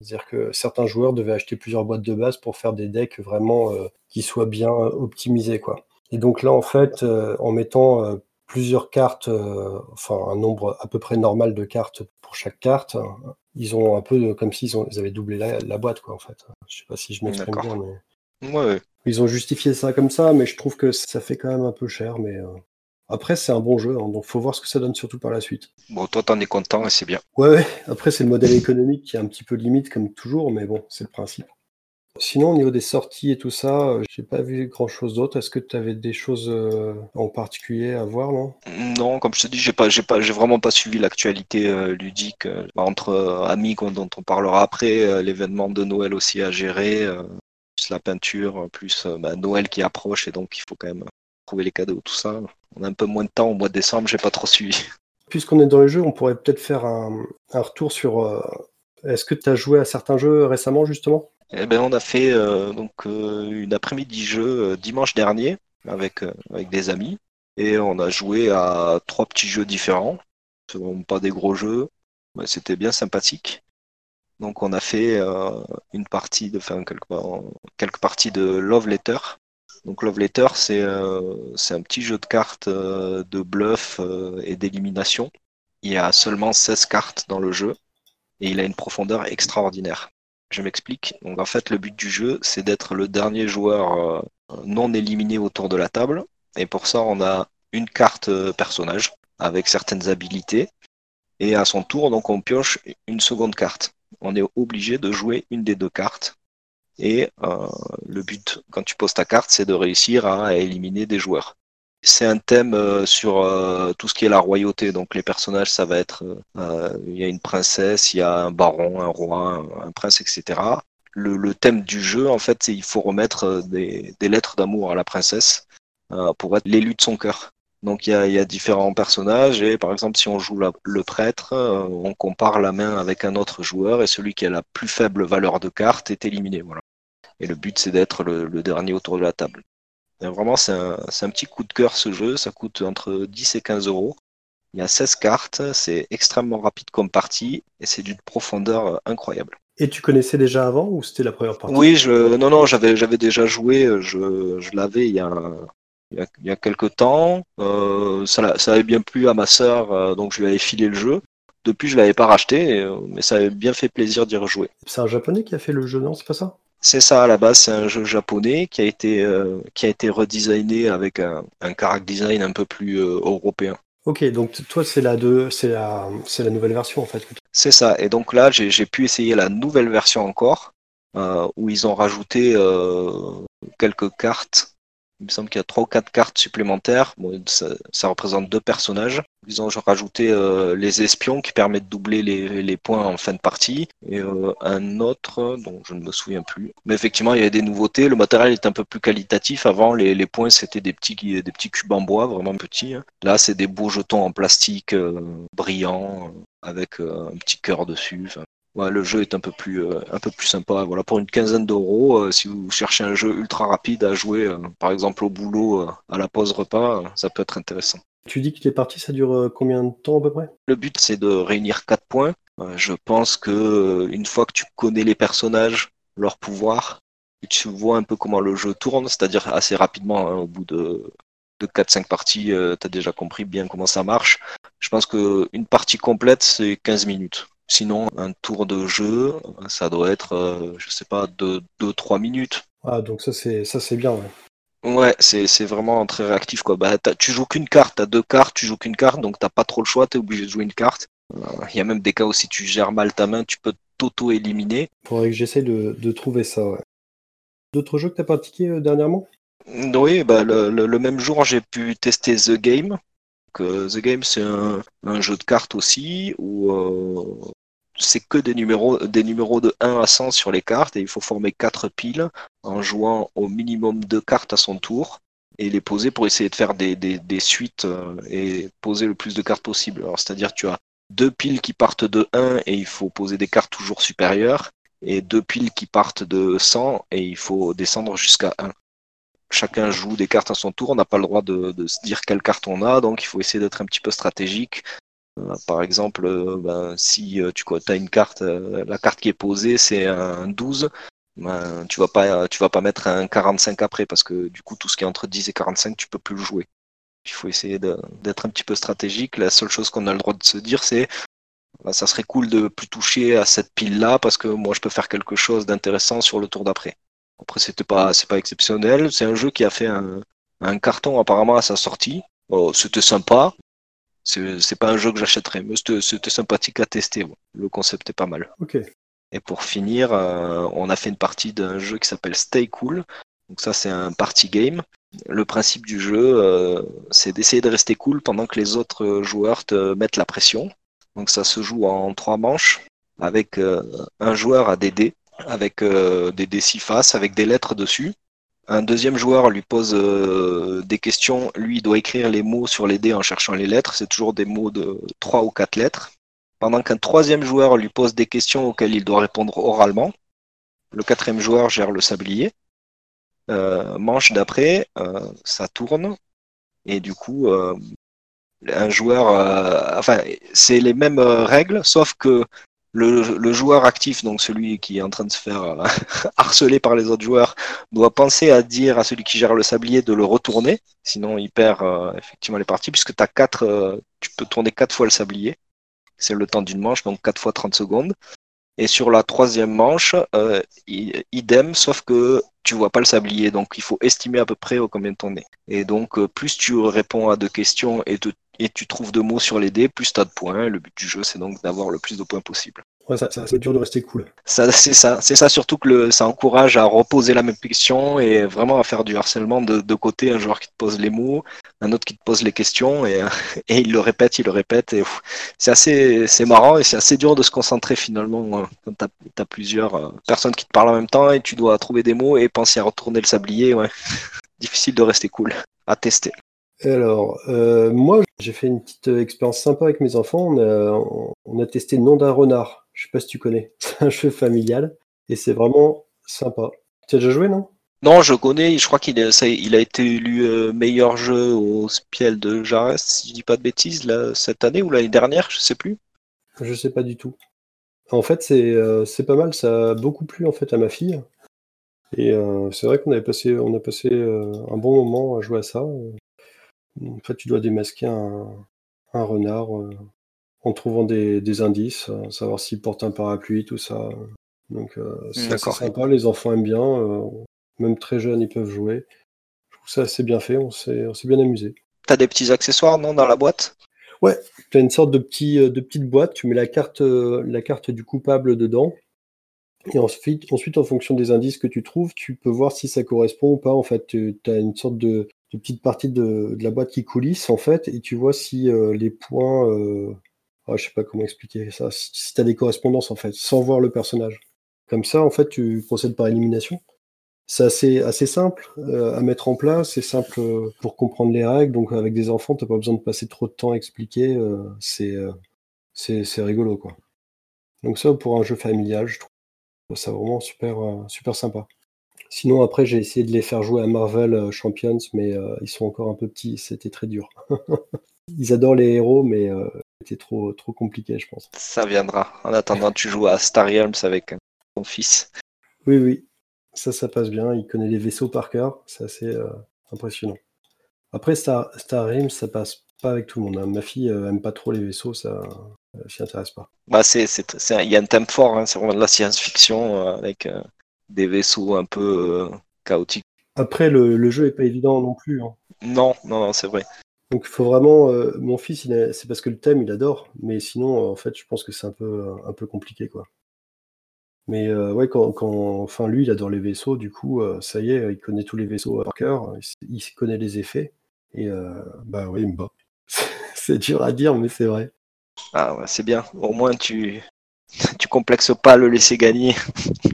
Speaker 2: C'est-à-dire que certains joueurs devaient acheter plusieurs boîtes de base pour faire des decks vraiment qui soient bien optimisés, quoi. Et donc là, en fait, en mettant plusieurs cartes, euh, enfin un nombre à peu près normal de cartes pour chaque carte, hein, ils ont un peu de- comme s'ils ils avaient doublé la, la boîte, quoi, en fait. Je sais pas si je m'exprime bien, mais
Speaker 3: Ouais, ouais.
Speaker 2: ils ont justifié ça comme ça, mais je trouve que ça fait quand même un peu cher. Mais euh, après, c'est un bon jeu, hein, donc faut voir ce que ça donne surtout par la suite.
Speaker 3: Bon, toi, t'en es content et c'est bien.
Speaker 2: Ouais, ouais. Après, c'est le modèle économique qui est un petit peu limite comme toujours, mais bon, c'est le principe. Sinon, au niveau des sorties et tout ça, euh, j'ai pas vu grand chose d'autre. Est-ce que tu avais des choses euh, en particulier à voir, non?
Speaker 3: Non, comme je te dis, j'ai pas, j'ai pas, j'ai vraiment pas suivi l'actualité euh, ludique entre amis dont on parlera après, l'événement de Noël aussi à gérer, plus la peinture, plus bah, Noël qui approche et donc il faut quand même trouver les cadeaux, tout ça. On a un peu moins de temps au mois de décembre, j'ai pas trop suivi.
Speaker 2: Puisqu'on est dans le jeu, on pourrait peut-être faire un, un retour sur. euh, Est-ce que tu as joué à certains jeux récemment, justement?
Speaker 3: Eh ben, on a fait euh, donc euh, une après-midi jeu euh, dimanche dernier avec euh, avec des amis et on a joué à trois petits jeux différents. Ce pas des gros jeux, mais c'était bien sympathique. Donc on a fait euh, une partie de enfin, quelques, quelques parties de Love Letter. Donc Love Letter c'est euh, c'est un petit jeu de cartes de bluff et d'élimination. Il y a seulement 16 cartes dans le jeu et il a une profondeur extraordinaire. Je m'explique. Donc en fait, le but du jeu, c'est d'être le dernier joueur euh, non éliminé autour de la table. Et pour ça, on a une carte euh, personnage avec certaines habilités. Et à son tour, donc on pioche une seconde carte. On est obligé de jouer une des deux cartes. Et euh, le but, quand tu poses ta carte, c'est de réussir à éliminer des joueurs. C'est un thème euh, sur euh, tout ce qui est la royauté. Donc les personnages, ça va être, euh, il y a une princesse, il y a un baron, un roi, un, prince, etc. Le, thème du jeu, en fait, c'est il faut remettre des, lettres d'amour à la princesse pour être l'élu de son cœur. Donc il y, a, y, a, différents personnages et par exemple si on joue le prêtre, on compare la main avec un autre joueur et celui qui a la plus faible valeur de carte est éliminé. Voilà. Et le but c'est d'être le, dernier autour de la table. Et vraiment c'est un, un, petit coup de cœur ce jeu, ça coûte entre 10 et 15 euros. Il y a 16 cartes, c'est extrêmement rapide comme partie et c'est d'une profondeur euh, incroyable.
Speaker 2: Et tu connaissais déjà avant ou c'était la première partie?
Speaker 3: Oui, je, non, non, j'avais, j'avais déjà joué, je, je l'avais il y a, il y a, il y a quelques temps. Euh, ça, ça avait bien plu à ma sœur, euh, donc je lui avais filé le jeu. Depuis, je l'avais pas racheté, euh, mais ça avait bien fait plaisir d'y rejouer.
Speaker 2: C'est un japonais qui a fait le jeu, non? C'est pas ça?
Speaker 3: C'est ça à la base, c'est un jeu japonais qui a été, euh, qui a été redesigné avec un, un character design un peu plus euh, européen.
Speaker 2: Ok, donc toi c'est la deux, c'est la, c'est la nouvelle version en fait.
Speaker 3: C'est ça. Et donc là, j'ai j'ai pu essayer la nouvelle version encore, euh, où ils ont rajouté quelques cartes. Il me semble qu'il y a trois ou quatre cartes supplémentaires. Bon, ça, représente deux personnages. Ils ont rajouté euh, les espions qui permettent de doubler les, points en fin de partie. Et euh, un autre dont je ne me souviens plus. Mais effectivement, il y a des nouveautés. Le matériel est un peu plus qualitatif. Avant, les, points, c'était des petits, des petits cubes en bois, vraiment petits. hein. Là, c'est des beaux jetons en plastique euh, brillants, avec euh, un petit cœur dessus. Ouais, le jeu est un peu plus, euh, un peu plus sympa. Voilà, pour une quinzaine d'euros, euh, si vous cherchez un jeu ultra rapide à jouer, euh, par exemple au boulot, à la pause repas, ça peut être intéressant.
Speaker 2: Tu dis que les parties ça dure combien de temps à peu près?
Speaker 3: Le but, c'est de réunir quatre points. Je pense que une fois que tu connais les personnages, leurs pouvoirs, et tu vois un peu comment le jeu tourne, c'est-à-dire assez rapidement, hein, au bout de, de 4-5 parties, tu as déjà compris bien comment ça marche. Je pense que une partie complète, c'est 15 minutes. Sinon, un tour de jeu, ça doit être, euh, je sais pas, 2-3 minutes.
Speaker 2: Ah donc ça c'est ça c'est bien. Ouais.
Speaker 3: Ouais, c'est vraiment très réactif quoi. Bah, tu joues qu'une carte, t'as deux cartes, tu joues qu'une carte, donc t'as pas trop le choix, t'es obligé de jouer une carte. Euh, Il y a même des cas où si tu gères mal ta main, tu peux t'auto-éliminer.
Speaker 2: Faudrait que j'essaye de, de trouver ça. Ouais. D'autres jeux que t'as pratiqué euh, dernièrement?
Speaker 3: Oui, bah, le, le- le même jour, j'ai pu tester The Game. The Game, c'est un, jeu de cartes aussi où euh, c'est que des numéros, des numéros de 1 à 100 sur les cartes et il faut former quatre piles en jouant au minimum deux cartes à son tour et les poser pour essayer de faire des, des, des suites euh, et poser le plus de cartes possible. Alors, c'est-à-dire tu as deux piles qui partent de 1 et il faut poser des cartes toujours supérieures et deux piles qui partent de 100 et il faut descendre jusqu'à 1 chacun joue des cartes à son tour, on n'a pas le droit de, se dire quelle carte on a, donc il faut essayer d'être un petit peu stratégique. Euh, par exemple, euh, ben, si euh, tu as une carte, la carte qui est posée, c'est un 12, ben, tu vas pas, vas pas mettre un 45 après, parce que du coup, tout ce qui est entre 10 et 45, tu peux plus le jouer. Il faut essayer d'être un petit peu stratégique. La seule chose qu'on a le droit de se dire, c'est ben, ça serait cool de plus toucher à cette pile-là, parce que moi, je peux faire quelque chose d'intéressant sur le tour d'après. Après, c'était pas, c'est pas exceptionnel. C'est un jeu qui a fait un, un carton apparemment à sa sortie. Oh, c'était sympa. C'est pas un jeu que j'achèterais, mais c'était sympathique à tester. ouais. Le concept est pas mal.
Speaker 2: Ok.
Speaker 3: Et pour finir, euh, on a fait une partie d'un jeu qui s'appelle Stay Cool. Donc ça, c'est un party game. Le principe du jeu, euh, c'est d'essayer de rester cool pendant que les autres joueurs te mettent la pression. Donc ça se joue en trois manches avec euh, un joueur à des dés, avec euh, des dés six faces, avec des lettres dessus. Un deuxième joueur lui pose euh, des questions. Lui, il doit écrire les mots sur les dés en cherchant les lettres. C'est toujours des mots de trois ou quatre lettres. Pendant qu'un troisième joueur lui pose des questions auxquelles il doit répondre oralement. Le quatrième joueur gère le sablier. Euh, manche d'après, ça tourne. Et du coup, un joueur, enfin, c'est les mêmes règles, sauf que le, joueur actif, donc celui qui est en train de se faire euh, harceler par les autres joueurs, doit penser à dire à celui qui gère le sablier de le retourner, sinon il perd euh, effectivement les parties, puisque t'as quatre, euh, tu peux tourner quatre fois le sablier. C'est le temps d'une manche, donc 4 fois 30 secondes. Et sur la troisième manche, idem, sauf que tu vois pas le sablier, donc il faut estimer à peu près au combien t'en es. Et donc, plus tu réponds à deux questions et, te- et tu trouves deux mots sur les dés, plus tu as de points. Le but du jeu, c'est donc d'avoir le plus de points possible.
Speaker 2: Ouais, ça, ça c'est dur de rester cool.
Speaker 3: Ça, c'est ça, c'est ça surtout que le, ça encourage à reposer la même question et vraiment à faire du harcèlement de deux côtés, un joueur qui te pose les mots, un autre qui te pose les questions et, et il le répète, il le répète et pff, c'est assez, c'est marrant et c'est assez dur de se concentrer finalement euh, quand t'as as plusieurs euh, personnes qui te parlent en même temps et tu dois trouver des mots et penser à retourner le sablier, ouais. Difficile de rester cool, à tester.
Speaker 2: Alors, euh, moi, j'ai fait une petite euh, expérience sympa avec mes enfants. On a, on- on a testé le nom d'un renard. Je sais pas si tu connais. C'est un jeu familial et c'est vraiment sympa. Tu as déjà joué, non?
Speaker 3: Non, je connais, je crois qu'il a, ça- il a été élu euh, meilleur jeu au Spiel de Jarez, si je dis pas de bêtises, là, cette année ou l'année dernière, je sais plus.
Speaker 2: Je sais pas du tout. En fait, c'est euh, pas mal, ça a beaucoup plu en fait à ma fille. Et euh, c'est vrai qu'on avait passé, on a passé euh, un bon moment à jouer à ça. En fait, tu dois démasquer un, un renard euh, en trouvant des, des indices, euh, savoir s'il porte un parapluie, tout ça. Donc euh, c'est assez
Speaker 3: D'accord.
Speaker 2: sympa, les enfants aiment bien, même très jeunes ils peuvent jouer. Je trouve ça assez bien fait, on s'est bien amusé.
Speaker 3: T'as des petits accessoires, non, dans la boîte?
Speaker 2: Tu as une sorte de, petit, de petite boîte, tu mets la carte, la carte du coupable dedans. Et ensuite, ensuite, en fonction des indices que tu trouves, tu peux voir si ça correspond ou pas. En fait, tu as une sorte de, de petite partie de, la boîte qui coulisse, en fait, et tu vois si euh, les points. Euh... ah, je sais pas comment expliquer ça. Si, si tu as des correspondances, en fait, sans voir le personnage. Comme ça, en fait, tu procèdes par élimination. C'est assez, assez simple euh, à mettre en place, c'est simple euh, pour comprendre les règles. Donc, avec des enfants, t'as pas besoin de passer trop de temps à expliquer. c'est, c'est, rigolo, quoi. Donc, ça, pour un jeu familial, je trouve ça vraiment super, super sympa. Sinon, après, j'ai essayé de les faire jouer à Marvel euh, Champions, mais euh, ils sont encore un peu petits, c'était très dur. ils adorent les héros, mais euh, c'était trop, trop compliqué, je pense.
Speaker 3: Ça viendra. En attendant, tu joues à Star Realms avec euh, ton fils.
Speaker 2: Oui, oui, ça, ça passe bien. Il connaît les vaisseaux par cœur, c'est assez euh, impressionnant. Après, Star, Star Realms, ça passe pas avec tout le monde. hein. Ma fille euh, aime pas trop les vaisseaux, ça ne s'y intéresse pas.
Speaker 3: Bah, c'est, il y a un thème fort, hein, c'est vraiment de la science-fiction euh, avec euh, des vaisseaux un peu euh, chaotiques.
Speaker 2: Après, le, le jeu est pas évident non plus. hein.
Speaker 3: Non, non, non, c'est vrai.
Speaker 2: Donc, il faut vraiment. euh, mon fils, c'est parce que le thème, il adore, mais sinon, euh, en fait, je pense que c'est un peu, un peu compliqué, quoi. Mais euh, ouais, quand, quand, enfin, lui, il adore les vaisseaux, du coup, ça y est, il connaît tous les vaisseaux par cœur, il, il connaît les effets, et bah ouais, il me bat. c'est dur à dire, mais c'est vrai.
Speaker 3: Ah ouais, c'est bien. Au moins, tu, tu complexes pas le laisser gagner.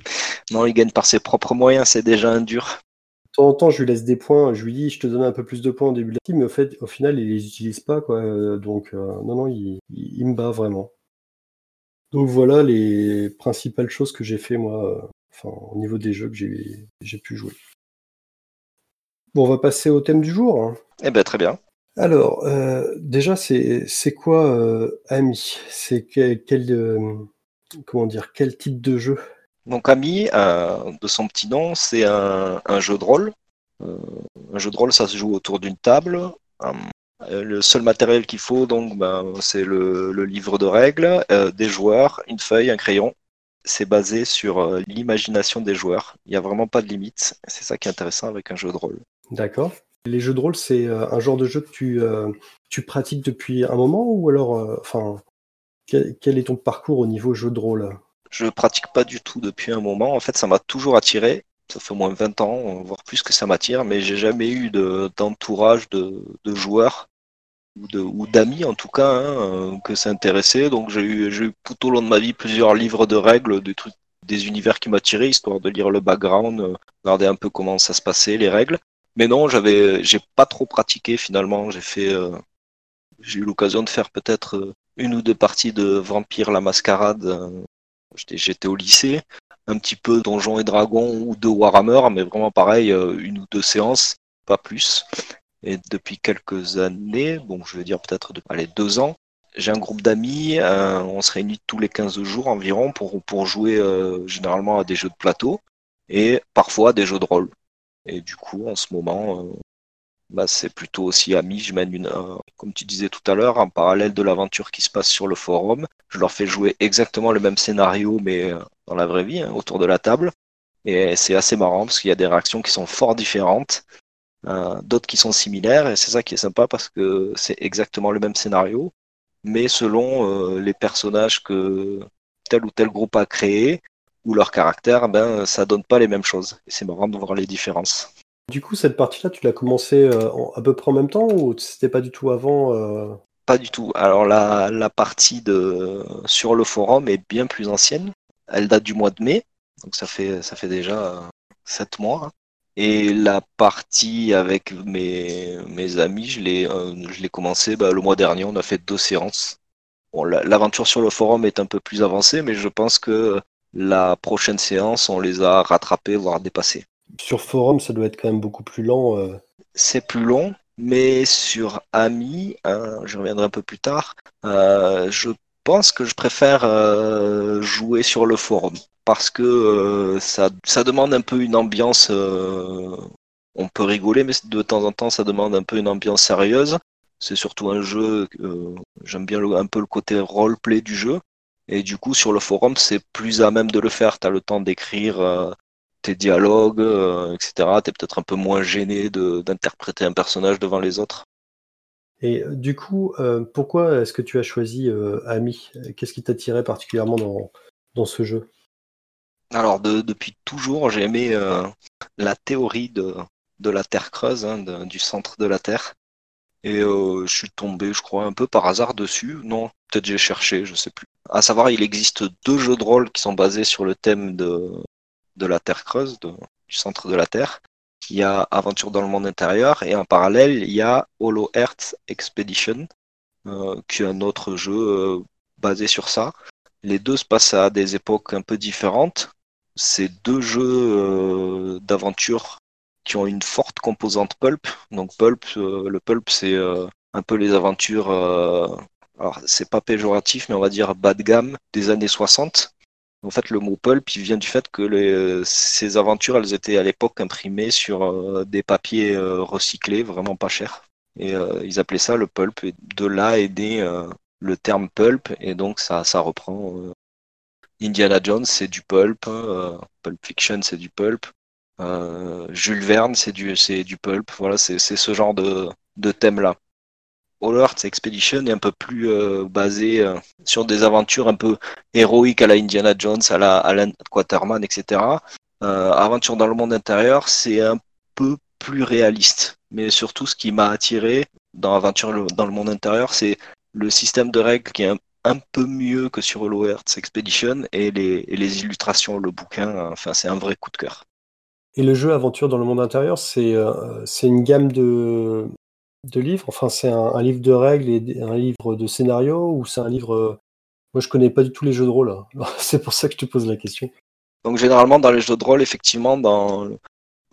Speaker 3: non, il gagne par ses propres moyens, c'est déjà un dur.
Speaker 2: De temps en temps, je lui laisse des points, je lui dis, je te donne un peu plus de points au début de la partie, mais au fait, au final, il les utilise pas, quoi. euh, Donc, euh, non, non, il, il, il me bat vraiment. Donc voilà les principales choses que j'ai fait, moi, euh, enfin, au niveau des jeux que j'ai pu jouer. Bon, on va passer au thème du jour. hein.
Speaker 3: Eh ben, très bien.
Speaker 2: Alors, euh, déjà, c'est c'est quoi euh, Ami? C'est quel, quel, euh, comment dire, quel type de jeu?
Speaker 3: Donc, Ami, euh, de son petit nom, c'est un, un jeu de rôle. Euh, un jeu de rôle, ça se joue autour d'une table. Euh, le seul matériel qu'il faut, donc, ben, c'est le, le livre de règles, des joueurs, une feuille, un crayon. C'est basé sur l'imagination des joueurs. Il n'y a vraiment pas de limite. C'est ça qui est intéressant avec un jeu de rôle.
Speaker 2: D'accord. Les jeux de rôle, c'est un genre de jeu que tu, tu pratiques depuis un moment ou alors, enfin, quel, est ton parcours au niveau jeu de rôle?
Speaker 3: Je pratique pas du tout depuis un moment. En fait, ça m'a toujours attiré. Ça fait au moins 20 ans, voire plus que ça m'attire, mais j'ai jamais eu de- d'entourage de, joueurs ou d'amis en tout cas hein, euh, que ça intéressait. Donc j'ai eu, tout au long de ma vie plusieurs livres de règles, des trucs, des univers qui m'attiraient, histoire de lire le background, euh, regarder un peu comment ça se passait, les règles. Mais non, j'avais, j'ai pas trop pratiqué finalement. J'ai fait, euh, j'ai eu l'occasion de faire peut-être une ou deux parties de Vampire la Mascarade. euh, J'étais, au lycée, un petit peu Donjons et Dragons ou de Warhammer, mais vraiment pareil, euh, une ou deux séances, pas plus. Et depuis quelques années, bon, je veux dire peut-être de, deux ans, j'ai un groupe d'amis, euh, on se réunit tous les 15 jours environ pour, jouer généralement à des jeux de plateau et parfois à des jeux de rôle. Et du coup, en ce moment, bah, c'est plutôt aussi amis. Je mène une, comme tu disais tout à l'heure, en parallèle de l'aventure qui se passe sur le forum. Je leur fais jouer exactement le même scénario, mais euh, dans la vraie vie, hein, autour de la table. Et c'est assez marrant parce qu'il y a des réactions qui sont fort différentes, euh, d'autres qui sont similaires. Et c'est ça qui est sympa parce que c'est exactement le même scénario, mais selon euh, les personnages que tel ou tel groupe a créé ou leur caractère, ben ça donne pas les mêmes choses. Et c'est marrant de voir les différences.
Speaker 2: Du coup, cette partie-là, tu l'as commencé euh, à peu près en même temps ou c'était pas du tout avant euh,
Speaker 3: Pas du tout. Alors la, partie sur le forum est bien plus ancienne. Elle date du mois de mai, donc ça fait ça fait déjà euh, sept mois. hein. Et la partie avec mes, amis, je l'ai euh, je commencé bah, le mois dernier. On a fait deux séances. L'aventure sur le forum est un peu plus avancée, mais je pense que la prochaine séance, on les a rattrapés, voire dépassés.
Speaker 2: Sur forum, ça doit être quand même beaucoup plus lent. euh.
Speaker 3: C'est plus long, mais sur Ami, hein, je reviendrai un peu plus tard, euh, je pense que je préfère euh, jouer sur le forum parce que ça, ça demande un peu une ambiance. on peut rigoler, mais de temps en temps, ça demande un peu une ambiance sérieuse. C'est surtout un jeu, j'aime bien un peu le côté roleplay du jeu. Et du coup, sur le forum, c'est plus à même de le faire. Tu as le temps d'écrire tes dialogues, euh, etc. Tu es peut-être un peu moins gêné d'interpréter un personnage devant les autres.
Speaker 2: Et euh, du coup, euh, pourquoi est-ce que tu as choisi Ami Qu'est-ce qui t'attirait particulièrement dans, dans ce jeu?
Speaker 3: Alors, de- depuis toujours, j'ai aimé la théorie de, de la Terre creuse, hein, de- du centre de la Terre. Et euh, je suis tombé, je crois, un peu par hasard dessus. Non, peut-être j'ai cherché, je sais plus. À savoir, il existe deux jeux de rôle qui sont basés sur le thème de, de la Terre creuse, du centre de la Terre. Il y a Aventure dans le monde intérieur et en parallèle, il y a Hollow Earth Expedition, euh, qui est un autre jeu euh, basé sur ça. Les deux se passent à des époques un peu différentes. C'est deux jeux euh, d'aventure qui ont une forte composante pulp. Donc pulp, le pulp, c'est un peu les aventures. c'est pas péjoratif, mais on va dire bas de gamme des années 60. En fait, le mot pulp, il vient du fait que les, ces aventures, elles étaient à l'époque imprimées sur euh, des papiers euh, recyclés, vraiment pas chers. Et euh, ils appelaient ça le pulp. Et de là est né euh, le terme pulp, et donc ça, ça reprend. euh, Indiana Jones, c'est du pulp. euh, Pulp Fiction, c'est du pulp. Jules Verne, c'est du, du pulp. Voilà, c'est c'est ce genre de, de thème-là. All Earth Expedition est un peu plus euh, basé euh, sur des aventures un peu héroïques à la Indiana Jones, à la Alan Quaterman, etc. Euh, Aventure dans le monde intérieur, c'est un peu plus réaliste. Mais surtout, ce qui m'a attiré dans Aventure dans le monde intérieur, c'est le système de règles qui est un, peu mieux que sur Hollow Earth Expedition et les, illustrations, le bouquin, enfin, c'est un vrai coup de cœur.
Speaker 2: Et le jeu Aventure dans le monde intérieur, c'est une gamme de, de livres Enfin, c'est un, livre de règles et un livre de scénario ou c'est un livre. euh, Moi, je connais pas du tout les jeux de rôle. hein. C'est pour ça que je te pose la question.
Speaker 3: Donc généralement dans les jeux de rôle, effectivement, dans,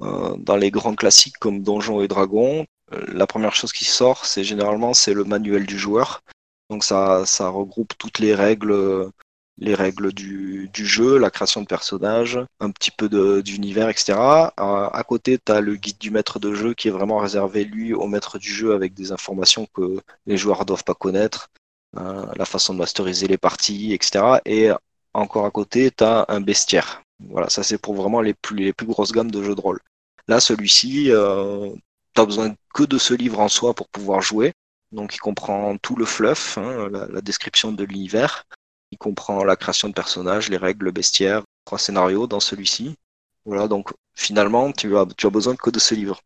Speaker 3: euh, les grands classiques comme Donjons et Dragons, euh, la première chose qui sort, c'est généralement c'est le manuel du joueur. Donc ça, regroupe toutes les règles, les règles du, jeu, la création de personnages, un petit peu d'univers, etc. À, côté, tu as le guide du maître de jeu qui est vraiment réservé, lui, au maître du jeu avec des informations que les joueurs doivent pas connaître, euh, la façon de masteriser les parties, etc. Et encore à côté, tu as un bestiaire. Voilà, ça c'est pour vraiment les plus, grosses gammes de jeux de rôle. Là, celui-ci, euh, tu besoin que de ce livre en soi pour pouvoir jouer. Donc, il comprend tout le fluff, hein, la description de l'univers. Il comprend la création de personnages, les règles, le bestiaire, trois scénarios dans celui-ci. Voilà, donc finalement, tu as, besoin que de ce livre.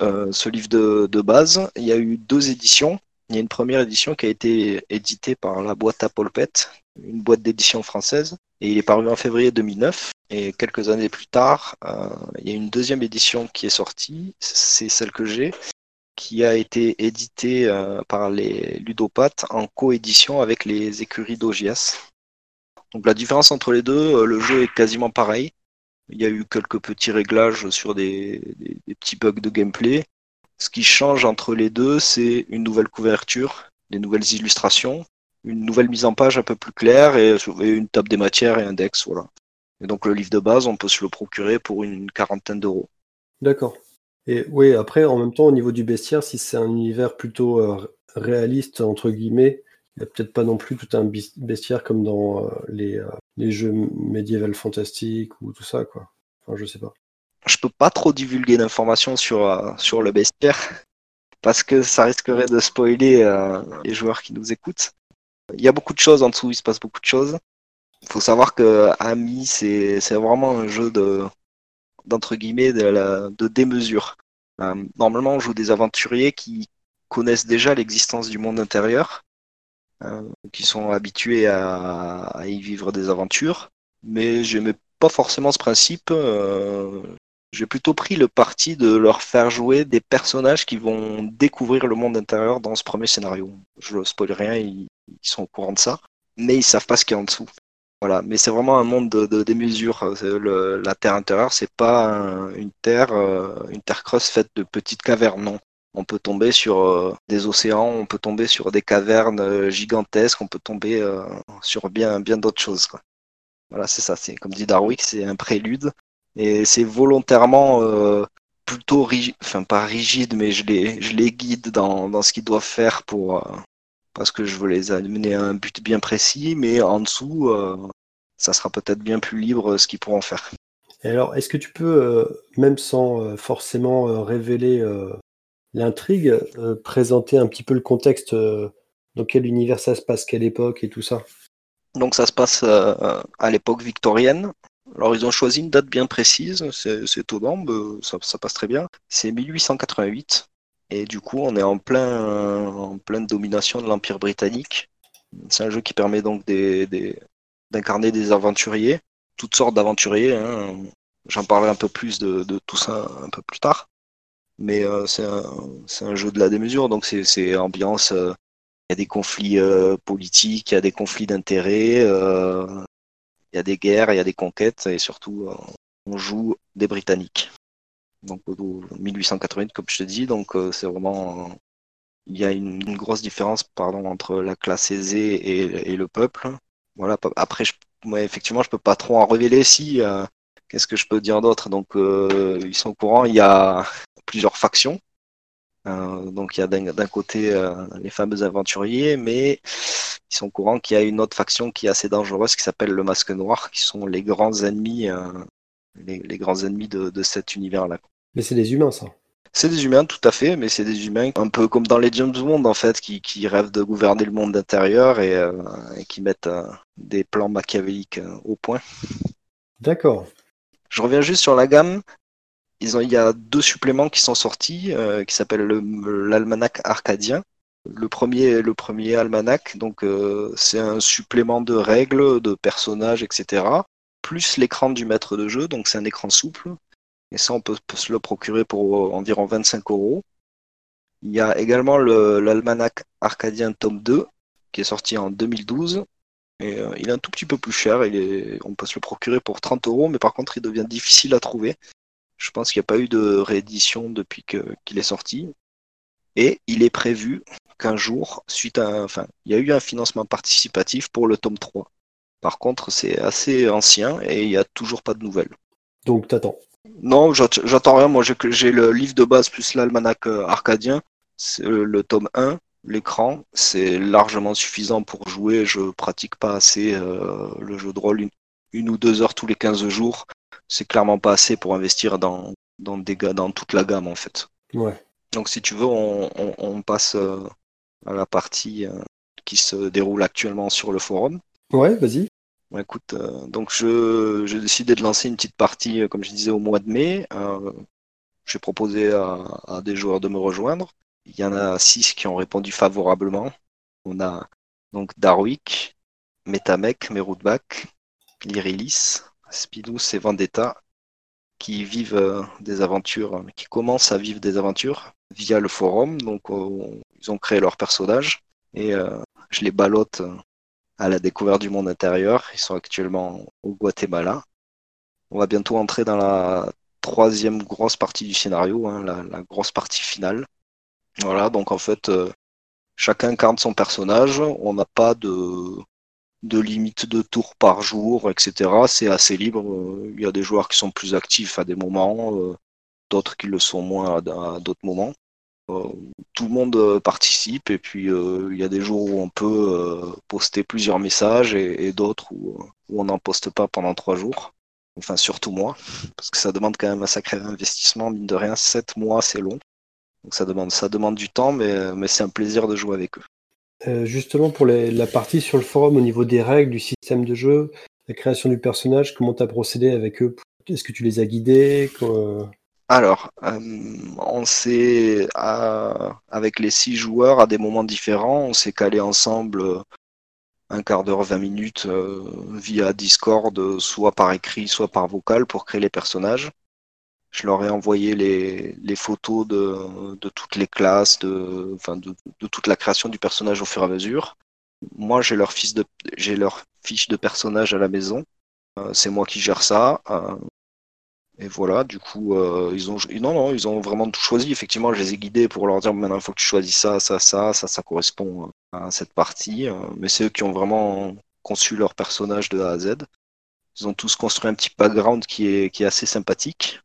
Speaker 3: Euh, ce livre de, de base, il y a eu deux éditions. Il y a une première édition qui a été éditée par la boîte à Polpette, une boîte d'édition française, et il est paru en février 2009. Et quelques années plus tard, euh, il y a une deuxième édition qui est sortie, c'est celle que j'ai, qui a été éditée euh, par les ludopathes en coédition avec les écuries d'Ogias. Donc la différence entre les deux, euh, le jeu est quasiment pareil. Il y a eu quelques petits réglages sur des petits bugs de gameplay. Ce qui change entre les deux, c'est une nouvelle couverture, des nouvelles illustrations, une nouvelle mise en page un peu plus claire et, et une table des matières et un dex. Voilà. Et donc le livre de base, on peut se le procurer pour une quarantaine d'euros.
Speaker 2: D'accord. Et oui, après, en même temps, au niveau du bestiaire, si c'est un univers plutôt euh, réaliste, entre guillemets, il n'y a peut-être pas non plus tout un bestiaire comme dans euh, les, euh, les jeux médiévals fantastiques ou tout ça, quoi. Enfin, je sais pas.
Speaker 3: Je peux pas trop divulguer d'informations sur, sur le bestiaire parce que ça risquerait de spoiler les joueurs qui nous écoutent. Il y a beaucoup de choses en dessous, il se passe beaucoup de choses. Il faut savoir que Ami, c'est vraiment un jeu de d'entre guillemets de, démesure. Euh, normalement, on joue des aventuriers qui connaissent déjà l'existence du monde intérieur, euh, qui sont habitués à, à y vivre des aventures, mais j'aimais pas forcément ce principe. euh, j'ai plutôt pris le parti de leur faire jouer des personnages qui vont découvrir le monde intérieur dans ce premier scénario. Je ne spoil rien, ils, ils sont au courant de ça, mais ils savent pas ce qu'il y a en dessous. Voilà, mais c'est vraiment un monde de, de démesure. Le, la Terre intérieure, c'est pas un- une terre, euh, une terre creuse faite de petites cavernes, non. On peut tomber sur euh, des océans, on peut tomber sur des cavernes euh, gigantesques, on peut tomber euh, sur bien, bien d'autres choses. Voilà, c'est ça. C'est comme dit Darwick, c'est un prélude et c'est volontairement euh, plutôt rigide, enfin pas rigide, mais je les, je les guide dans, ce qu'ils doivent faire pour euh, parce que je veux les amener à un but bien précis, mais en dessous, euh, ça sera peut-être bien plus libre euh, ce qu'ils pourront faire.
Speaker 2: Et alors, est-ce que tu peux, euh, même sans forcément révéler l'intrigue, présenter un petit peu le contexte dans quel univers ça se passe, quelle époque et tout ça?
Speaker 3: Donc ça se passe à l'époque victorienne. Alors ils ont choisi une date bien précise, c'est c'est étonnant, mais ça, ça passe très bien. C'est 1888 et du coup on est en plein en pleine domination de l'Empire britannique. C'est un jeu qui permet donc des, des- d'incarner des aventuriers, toutes sortes d'aventuriers. hein. J'en parlerai un peu plus de, de tout ça un peu plus tard. Mais euh, c'est un, un jeu de la démesure, donc c'est c'est ambiance. euh, il y a des conflits euh, politiques, il y a des conflits d'intérêts, euh, il y a des guerres, il y a des conquêtes, et surtout, euh, on joue des Britanniques. Donc, au 1888, comme je te dis, donc euh, c'est vraiment. euh, il y a une, grosse différence pardon, entre la classe aisée et, le peuple. Voilà, après, ouais, effectivement, je peux pas trop en révéler si. euh, Qu'est-ce que je peux dire d'autre? Donc, euh, ils sont au courant, il y a plusieurs factions. Euh, donc il y a d'un côté euh, les fameux aventuriers, mais ils sont au courant qu'il y a une autre faction qui est assez dangereuse qui s'appelle le Masque Noir, qui sont les grands ennemis, euh, les, les grands ennemis de, de cet univers-là.
Speaker 2: Mais c'est des humains, ça.
Speaker 3: C'est des humains, tout à fait, mais c'est des humains un peu comme dans les James Bond en fait, qui, qui rêvent de gouverner le monde intérieur et, euh, et qui mettent euh, des plans machiavéliques euh, au point.
Speaker 2: D'accord.
Speaker 3: Je reviens juste sur la gamme. Ils ont, il y a deux suppléments qui sont sortis, qui s'appellent le- l'almanach arcadien. Le premier, le premier almanach, donc c'est un supplément de règles, de personnages, etc. Plus l'écran du maître de jeu, donc c'est un écran souple. Et ça, on peut, se le procurer pour euh, environ 25 euros. Il y a également le- l'almanach arcadien tome 2, qui est sorti en 2012. Et euh, il est un tout petit peu plus cher. On peut se le procurer pour 30 euros, mais par contre, il devient difficile à trouver. Je pense qu'il n'y a pas eu de réédition depuis qu'il est sorti. Et il est prévu qu'un jour, suite à, enfin, il y a eu un financement participatif pour le tome 3. Par contre, c'est assez ancien et il n'y a toujours pas de nouvelles.
Speaker 2: Donc, t'attends.
Speaker 3: Non, j'att- j'attends rien. Moi, j'ai le livre de base plus l'almanach euh, arcadien. C'est le, tome 1. L'écran, c'est largement suffisant pour jouer. Je pratique pas assez euh, le jeu de rôle une, une ou deux heures tous les 15 jours. C'est clairement pas assez pour investir dans, dans, des ga- dans toute la gamme, en fait.
Speaker 2: Ouais.
Speaker 3: Donc, si tu veux, on, on- on passe euh, à la partie euh, qui se déroule actuellement sur le forum.
Speaker 2: Ouais, vas-y.
Speaker 3: Écoute, euh, donc je j'ai décidé de lancer une petite partie, euh, comme je disais, au mois de mai. Euh, j'ai proposé à, à des joueurs de me rejoindre. Il y en a six qui ont répondu favorablement. On a donc Darwick, Metamec, Meroutbach, Lyrilis, Spidous et Vendetta qui vivent des aventures, qui commencent à vivre des aventures via le forum. Donc ils ont créé leur personnage et je les ballotte à la découverte du monde intérieur. Ils sont actuellement au Guatemala. On va bientôt entrer dans la troisième grosse partie du scénario, hein, la, grosse partie finale. Voilà, donc en fait, euh, chacun incarne son personnage. On n'a pas de, de limite de tours par jour, etc. C'est assez libre. Il y a des joueurs qui sont plus actifs à des moments, euh, d'autres qui le sont moins à d'autres moments. Euh, tout le monde euh, participe et puis euh, il y a des jours où on peut poster plusieurs messages et, d'autres où, on n'en poste pas pendant trois jours. Enfin, surtout moi, parce que ça demande quand même un sacré investissement, mine de rien, sept mois c'est long. Donc ça demande, ça demande du temps, mais, c'est un plaisir de jouer avec eux.
Speaker 2: Justement, pour la partie sur le forum, au niveau des règles, du système de jeu, la création du personnage, comment tu as procédé avec eux? Est-ce que tu les as guidés?
Speaker 3: Alors, euh, on s'est, avec les six joueurs, à des moments différents, on s'est calé ensemble euh, un quart d'heure, 20 minutes euh, via Discord, soit par écrit, soit par vocal, pour créer les personnages. Je leur ai envoyé les, photos de, toutes les classes, de, enfin de, de toute la création du personnage au fur et à mesure. Moi, j'ai leur fiche de, j'ai leur fiche de personnage à la maison. c'est moi qui gère ça. Et voilà, du coup, ils ont non, non, ils ont vraiment tout choisi. Effectivement, je les ai guidés pour leur dire maintenant il faut que tu choisis ça, ça, ça, ça, ça correspond à cette partie. mais c'est eux qui ont vraiment conçu leur personnage de A à Z. Ils ont tous construit un petit background qui est, qui est assez sympathique.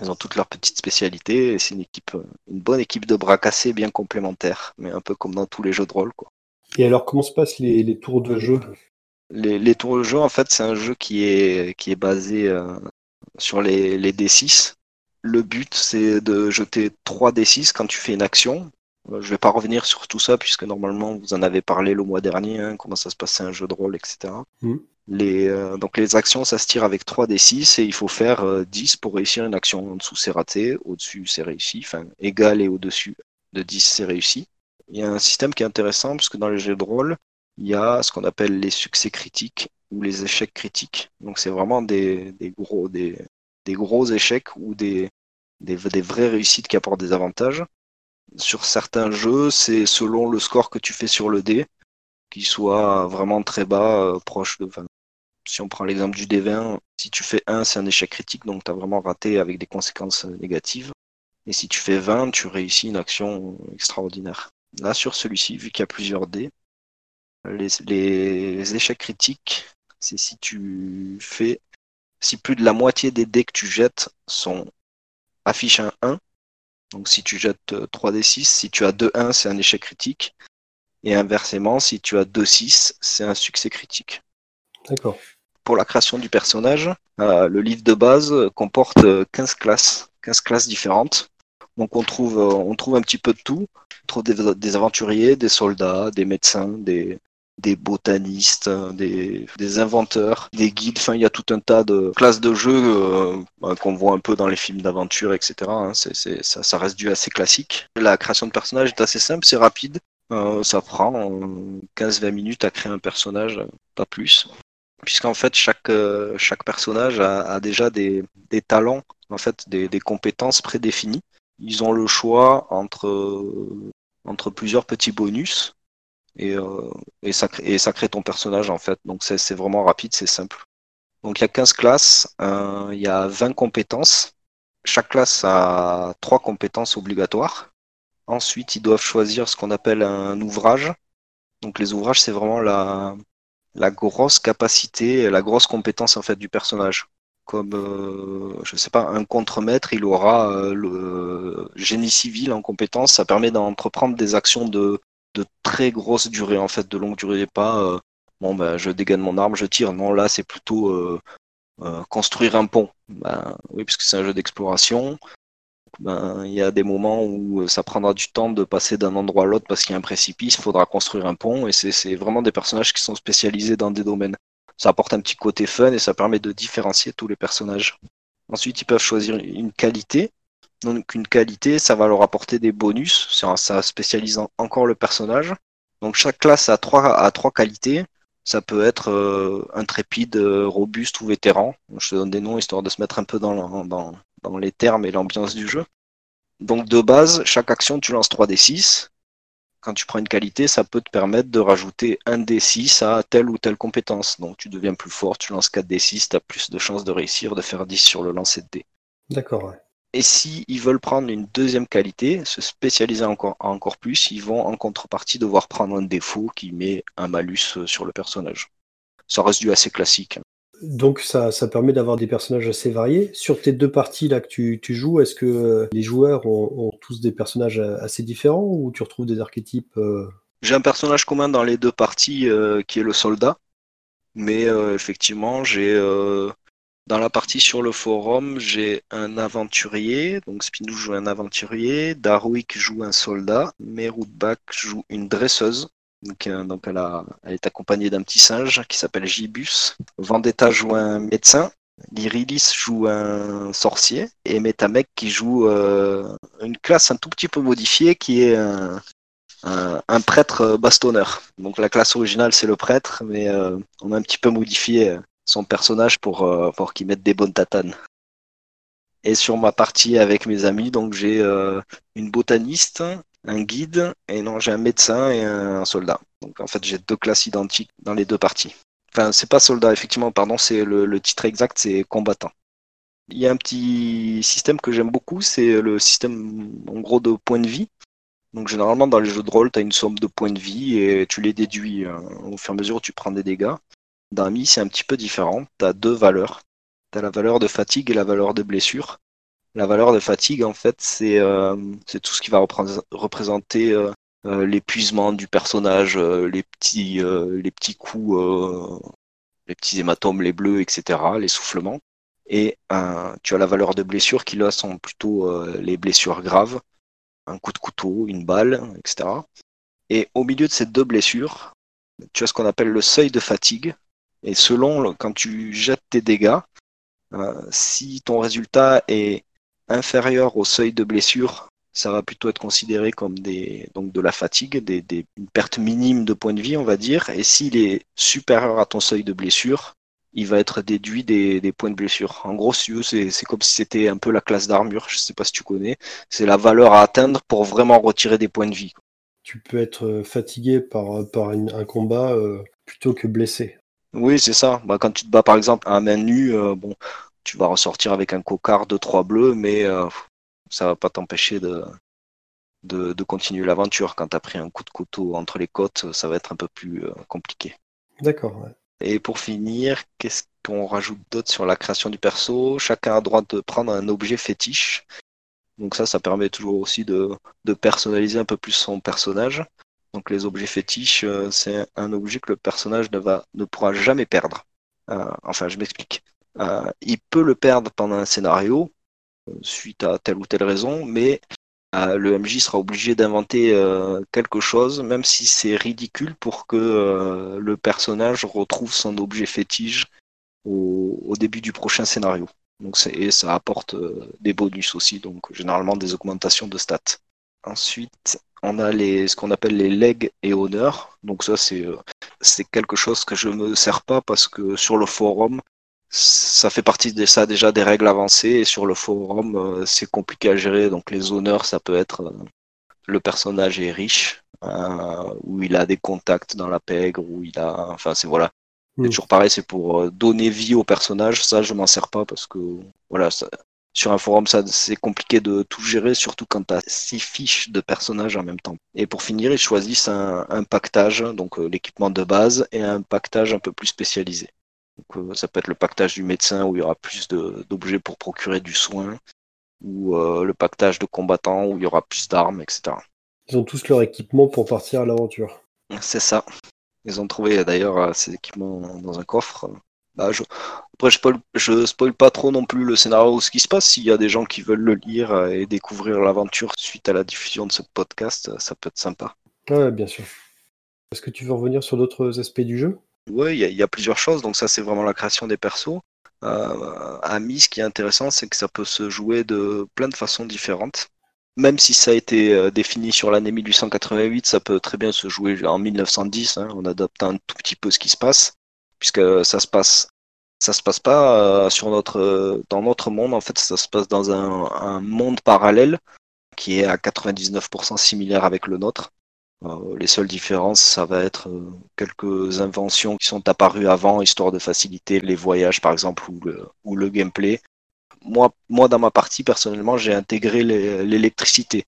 Speaker 3: Ils ont toutes leurs petites spécialités et c'est une équipe, une bonne équipe de bras cassés bien complémentaire, mais un peu comme dans tous les jeux de rôle. Quoi.
Speaker 2: Et alors, comment se passent les, tours de jeu?
Speaker 3: Les, tours de jeu, en fait, c'est un jeu qui est, qui est basé euh, sur les, les D6. Le but, c'est de jeter 3 D6 quand tu fais une action. Euh, je vais pas revenir sur tout ça puisque normalement vous en avez parlé le mois dernier, hein, comment ça se passe, un jeu de rôle, etc. Les, euh, donc les actions, ça se tire avec 3 des 6 et il faut faire 10 euh, pour réussir une action. En dessous, c'est raté, au-dessus, c'est réussi. Enfin, égal et au-dessus de 10, c'est réussi. Il y a un système qui est intéressant parce que dans les jeux de rôle, il y a ce qu'on appelle les succès critiques ou les échecs critiques. Donc c'est vraiment des, gros, échecs ou des, vraies réussites qui apportent des avantages. Sur certains jeux, c'est selon le score que tu fais sur le dé, qui soit vraiment très bas, euh, proche de si on prend l'exemple du D20, si tu fais 1, c'est un échec critique, donc tu as vraiment raté avec des conséquences négatives. Et si tu fais 20, tu réussis une action extraordinaire. Là, sur celui-ci, vu qu'il y a plusieurs dés, les, échecs critiques, c'est si tu fais, si plus de la moitié des dés que tu jettes sont affichent un 1. Donc si tu jettes 3d6, si tu as 2-1, c'est un échec critique. Et inversement, si tu as 2-6, c'est un succès critique.
Speaker 2: D'accord
Speaker 3: pour la création du personnage. Euh, le livre de base comporte 15 classes, 15 classes différentes. Donc on trouve, euh, on trouve un petit peu de tout. On trouve des, aventuriers, des soldats, des médecins, des, des botanistes, des, des, inventeurs, des guides. Enfin, il y a tout un tas de classes de jeux euh, bah, qu'on voit un peu dans les films d'aventure, etc. Hein. Ça, reste du assez classique. La création de personnage est assez simple, c'est rapide. ça prend 15-20 minutes à créer un personnage, pas plus puisqu'en fait chaque, euh, chaque personnage a, déjà des, des, talents, en fait des, des, compétences prédéfinies. Ils ont le choix entre, entre plusieurs petits bonus et, euh, et, ça, crée ton personnage en fait. Donc c'est vraiment rapide, c'est simple. Donc il y a 15 classes, euh, il y a 20 compétences. Chaque classe a trois compétences obligatoires. Ensuite, ils doivent choisir ce qu'on appelle un ouvrage. Donc les ouvrages, c'est vraiment la, la grosse capacité, la grosse compétence en fait du personnage. Comme euh, je sais pas, un contremaître, il aura euh, le génie civil en compétence. Ça permet d'entreprendre des actions de, de très grosse durée en fait, de longue durée, pas euh, bon ben je dégaine mon arme, je tire. Non, là c'est plutôt euh, construire un pont. Ben, oui, puisque c'est un jeu d'exploration ben, il y a des moments où euh, ça prendra du temps de passer d'un endroit à l'autre parce qu'il y a un précipice, il faudra construire un pont, et c'est vraiment des personnages qui sont spécialisés dans des domaines. Ça apporte un petit côté fun et ça permet de différencier tous les personnages. Ensuite, ils peuvent choisir une qualité. Donc une qualité, ça va leur apporter des bonus, ça spécialise encore le personnage. Donc chaque classe a trois, a trois qualités. Ça peut être euh, intrépide, euh, robuste ou vétéran. Je te donne des noms histoire de se mettre un peu dans, dans, dans les termes et l'ambiance du jeu. Donc de base, chaque action, tu lances 3d6. Quand tu prends une qualité, ça peut te permettre de rajouter un d6 à telle ou telle compétence. Donc tu deviens plus fort, tu lances 4d6, tu as plus de chances de réussir, de faire 10 sur le lancer de dés.
Speaker 2: D'accord,
Speaker 3: Et si ils veulent prendre une deuxième qualité, se spécialiser encore, encore plus, ils vont en contrepartie devoir prendre un défaut qui met un malus sur le personnage. Ça reste du assez classique.
Speaker 2: Donc ça, ça permet d'avoir des personnages assez variés. Sur tes deux parties là que tu, tu joues, est-ce que euh, les joueurs ont, tous des personnages euh, assez différents ou tu retrouves des archétypes euh?
Speaker 3: J'ai un personnage commun dans les deux parties qui est le soldat, mais effectivement j'ai dans la partie sur le forum j'ai un aventurier, donc Spinou joue un aventurier, Darwick joue un soldat, Meroudbach joue une dresseuse donc, euh, elle, est accompagnée d'un petit singe qui s'appelle Gibus. Vendetta joue un médecin. Lyrilis joue un sorcier. Et Metamek qui joue euh, une classe un tout petit peu modifiée qui est un, un, prêtre bastonneur. Donc la classe originale c'est le prêtre, mais euh, on a un petit peu modifié son personnage pour, pour qu'il mette des bonnes tatanes. Et sur ma partie avec mes amis, donc j'ai une botaniste, un guide, et non, j'ai un médecin et un soldat. Donc en fait, j'ai deux classes identiques dans les deux parties. Enfin, c'est pas soldat, effectivement, pardon, c'est le, titre exact, c'est combattant. Il y a un petit système que j'aime beaucoup, c'est le système en gros de points de vie. Donc généralement dans les jeux de rôle, tu as une somme de points de vie et tu les déduis euh, au fur et à mesure tu prends des dégâts. Dans Mi, c'est un petit peu différent. Tu as deux valeurs. Tu as la valeur de fatigue et la valeur de blessure. La valeur de fatigue, en fait, c'est euh, tout ce qui va représenter euh, euh, l'épuisement du personnage, les, petits, les petits coups, les petits hématomes, les bleus, etc., les soufflements. Et tu as la valeur de blessure qui, là, sont plutôt les blessures graves un coup de couteau, une balle, etc. Et au milieu de ces deux blessures, tu as ce qu'on appelle le seuil de fatigue. Et selon quand tu jettes tes dégâts, euh, si ton résultat est inférieur au seuil de blessure, ça va plutôt être considéré comme donc de la fatigue, une perte minime de points de vie, on va dire. Et s'il est supérieur à ton seuil de blessure, il va être déduit des, points de blessure. En gros, c'est comme si c'était un peu la classe d'armure, je ne sais pas si tu connais. C'est la valeur à atteindre pour vraiment retirer des points de vie.
Speaker 2: Tu peux être euh, fatigué par, par un combat euh, plutôt que blessé.
Speaker 3: Oui, c'est ça. Bah, quand tu te bats par exemple à main nue, euh, bon, tu vas ressortir avec un cocard de trois bleus, mais ça va pas t'empêcher de, de, continuer l'aventure. Quand tu as pris un coup de couteau entre les côtes, ça va être un peu plus compliqué.
Speaker 2: D'accord. Ouais.
Speaker 3: Et pour finir, qu'est-ce qu'on rajoute d'autre sur la création du perso? Chacun a droit de prendre un objet fétiche. Donc ça, ça permet toujours aussi de, personnaliser un peu plus son personnage. Donc les objets fétiches, euh, c'est un objet que le personnage ne, va, ne pourra jamais perdre. Euh, enfin, je m'explique. Euh, il peut le perdre pendant un scénario, suite à telle ou telle raison, mais le MJ sera obligé d'inventer quelque chose, même si c'est ridicule, pour que le personnage retrouve son objet fétiche au, début du prochain scénario. Donc et ça apporte des bonus aussi, donc généralement des augmentations de stats. Ensuite, on a les, ce qu'on appelle les legs et honneurs. Donc ça, c'est c'est quelque chose que je me sers pas parce que sur le forum, ça fait partie de ça déjà des règles avancées et sur le forum euh, c'est compliqué à gérer donc les honneurs ça peut être euh, le personnage est riche euh, ou il a des contacts dans la pègre ou il a enfin c'est voilà c'est hmm. toujours pareil c'est pour donner vie au personnage ça je m'en sers pas parce que voilà sur un forum ça c'est compliqué de tout gérer surtout quand tu as six fiches de personnages en même temps et pour finir ils choisissent un, un pactage donc l'équipement de base et un pactage un peu plus spécialisé euh, ça peut être le pactage du médecin où il y aura plus d'objets pour procurer du soin, ou euh, le pactage de combattants où il y aura plus d'armes, etc.
Speaker 2: Ils ont tous leur équipement pour partir à l'aventure.
Speaker 3: C'est ça. Ils ont trouvé d'ailleurs euh, ces équipements dans un coffre. Bah, je... Après, je spoil... je spoil pas trop non plus le scénario ou ce qui se passe. S'il y a des gens qui veulent le lire et découvrir l'aventure suite à la diffusion de ce podcast, ça peut être sympa.
Speaker 2: Ouais, bien sûr. Est-ce que tu veux revenir sur d'autres aspects du jeu?
Speaker 3: Oui, il y, a plusieurs choses. Donc ça, c'est vraiment la création des persos. Euh, à Mi, ce qui est intéressant, c'est que ça peut se jouer de plein de façons différentes. Même si ça a été euh, défini sur l'année 1888, ça peut très bien se jouer en 1910. Hein, on adapte un tout petit peu ce qui se passe, puisque ça se passe, ça se passe pas euh, sur notre, dans notre monde. En fait, ça se passe dans un, monde parallèle qui est à 99% similaire avec le nôtre. Euh, les seules différences, ça va être euh, quelques inventions qui sont apparues avant, histoire de faciliter les voyages, par exemple, ou le, gameplay. Moi, moi, dans ma partie, personnellement, j'ai intégré l'électricité.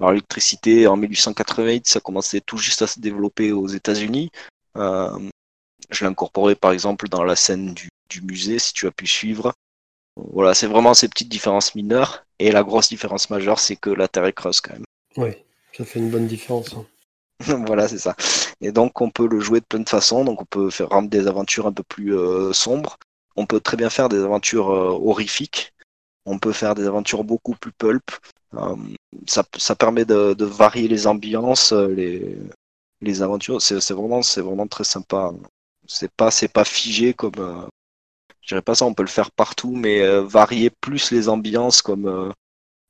Speaker 3: Alors, l'électricité, en 1888, ça commençait tout juste à se développer aux États-Unis. Euh, je l'ai incorporé, par exemple, dans la scène du, du musée, si tu as pu suivre. Voilà, c'est vraiment ces petites différences mineures. Et la grosse différence majeure, c'est que la Terre est creuse quand même.
Speaker 2: Oui, ça fait une bonne différence. Hein.
Speaker 3: voilà, c'est ça. Et donc, on peut le jouer de plein de façons. Donc, on peut faire rendre des aventures un peu plus euh, sombres. On peut très bien faire des aventures euh, horrifiques. On peut faire des aventures beaucoup plus pulp. Euh, ça, ça, permet de, de, varier les ambiances, les, les aventures. C'est vraiment, c'est vraiment très sympa. C'est pas, c'est pas figé comme. je dirais pas ça. On peut le faire partout, mais varier plus les ambiances comme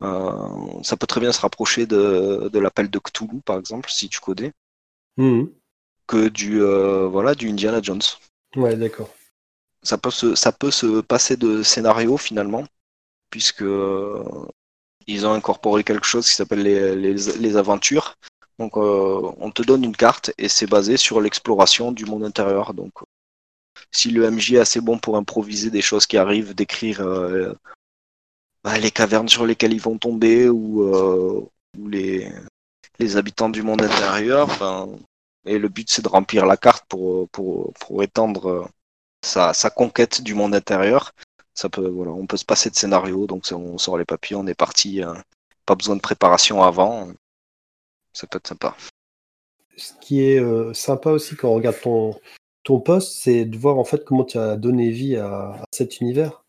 Speaker 3: euh, ça peut très bien se rapprocher de, de l'appel de Cthulhu, par exemple, si tu connais, mhm. que du, euh, voilà, du Indiana Jones.
Speaker 2: Ouais, d'accord.
Speaker 3: Ça peut, se, ça peut se passer de scénario finalement, puisque euh, ils ont incorporé quelque chose qui s'appelle les, les, les, aventures. Donc, on te donne une carte et c'est basé sur l'exploration du monde intérieur. Donc, si le MJ est assez bon pour improviser des choses qui arrivent, d'écrire bah, les cavernes sur lesquelles ils vont tomber ou, les, habitants du monde intérieur, et le but c'est de remplir la carte pour, pour, pour étendre sa, sa, conquête du monde intérieur. Ça peut, voilà, on peut se passer de scénario, donc on sort les papiers, on est parti, pas besoin de préparation avant. Ça peut être sympa
Speaker 2: ce qui est euh, sympa aussi quand on regarde ton, ton poste, c'est de voir en fait comment tu as donné vie à, cet univers.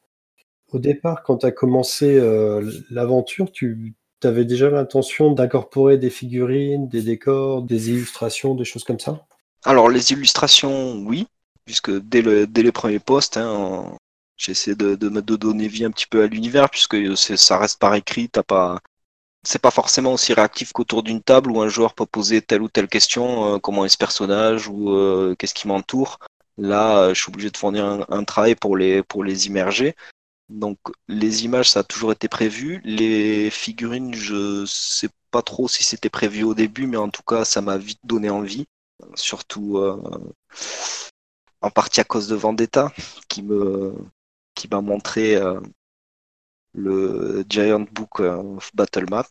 Speaker 2: Au départ, quand tu as commencé euh, l'aventure, tu avais déjà l'intention d'incorporer des figurines, des décors, des illustrations, des choses comme ça?
Speaker 3: Alors, les illustrations, oui, puisque dès, le, dès les premiers postes, hein, j'essaie de, de, de, donner vie un petit peu à l'univers, puisque ça reste par écrit, t'as pas, c'est pas forcément aussi réactif qu'autour d'une table où un joueur peut poser telle ou telle question, euh, comment est ce personnage ou euh, qu'est-ce qui m'entoure. Là, euh, je suis obligé de fournir un, travail pour les, pour les immerger. Donc les images, ça a toujours été prévu. Les figurines, je sais pas trop si c'était prévu au début, mais en tout cas, ça m'a vite donné envie. Surtout en partie à cause de Vendetta, qui me qui m'a montré le Giant Book of Battle Map.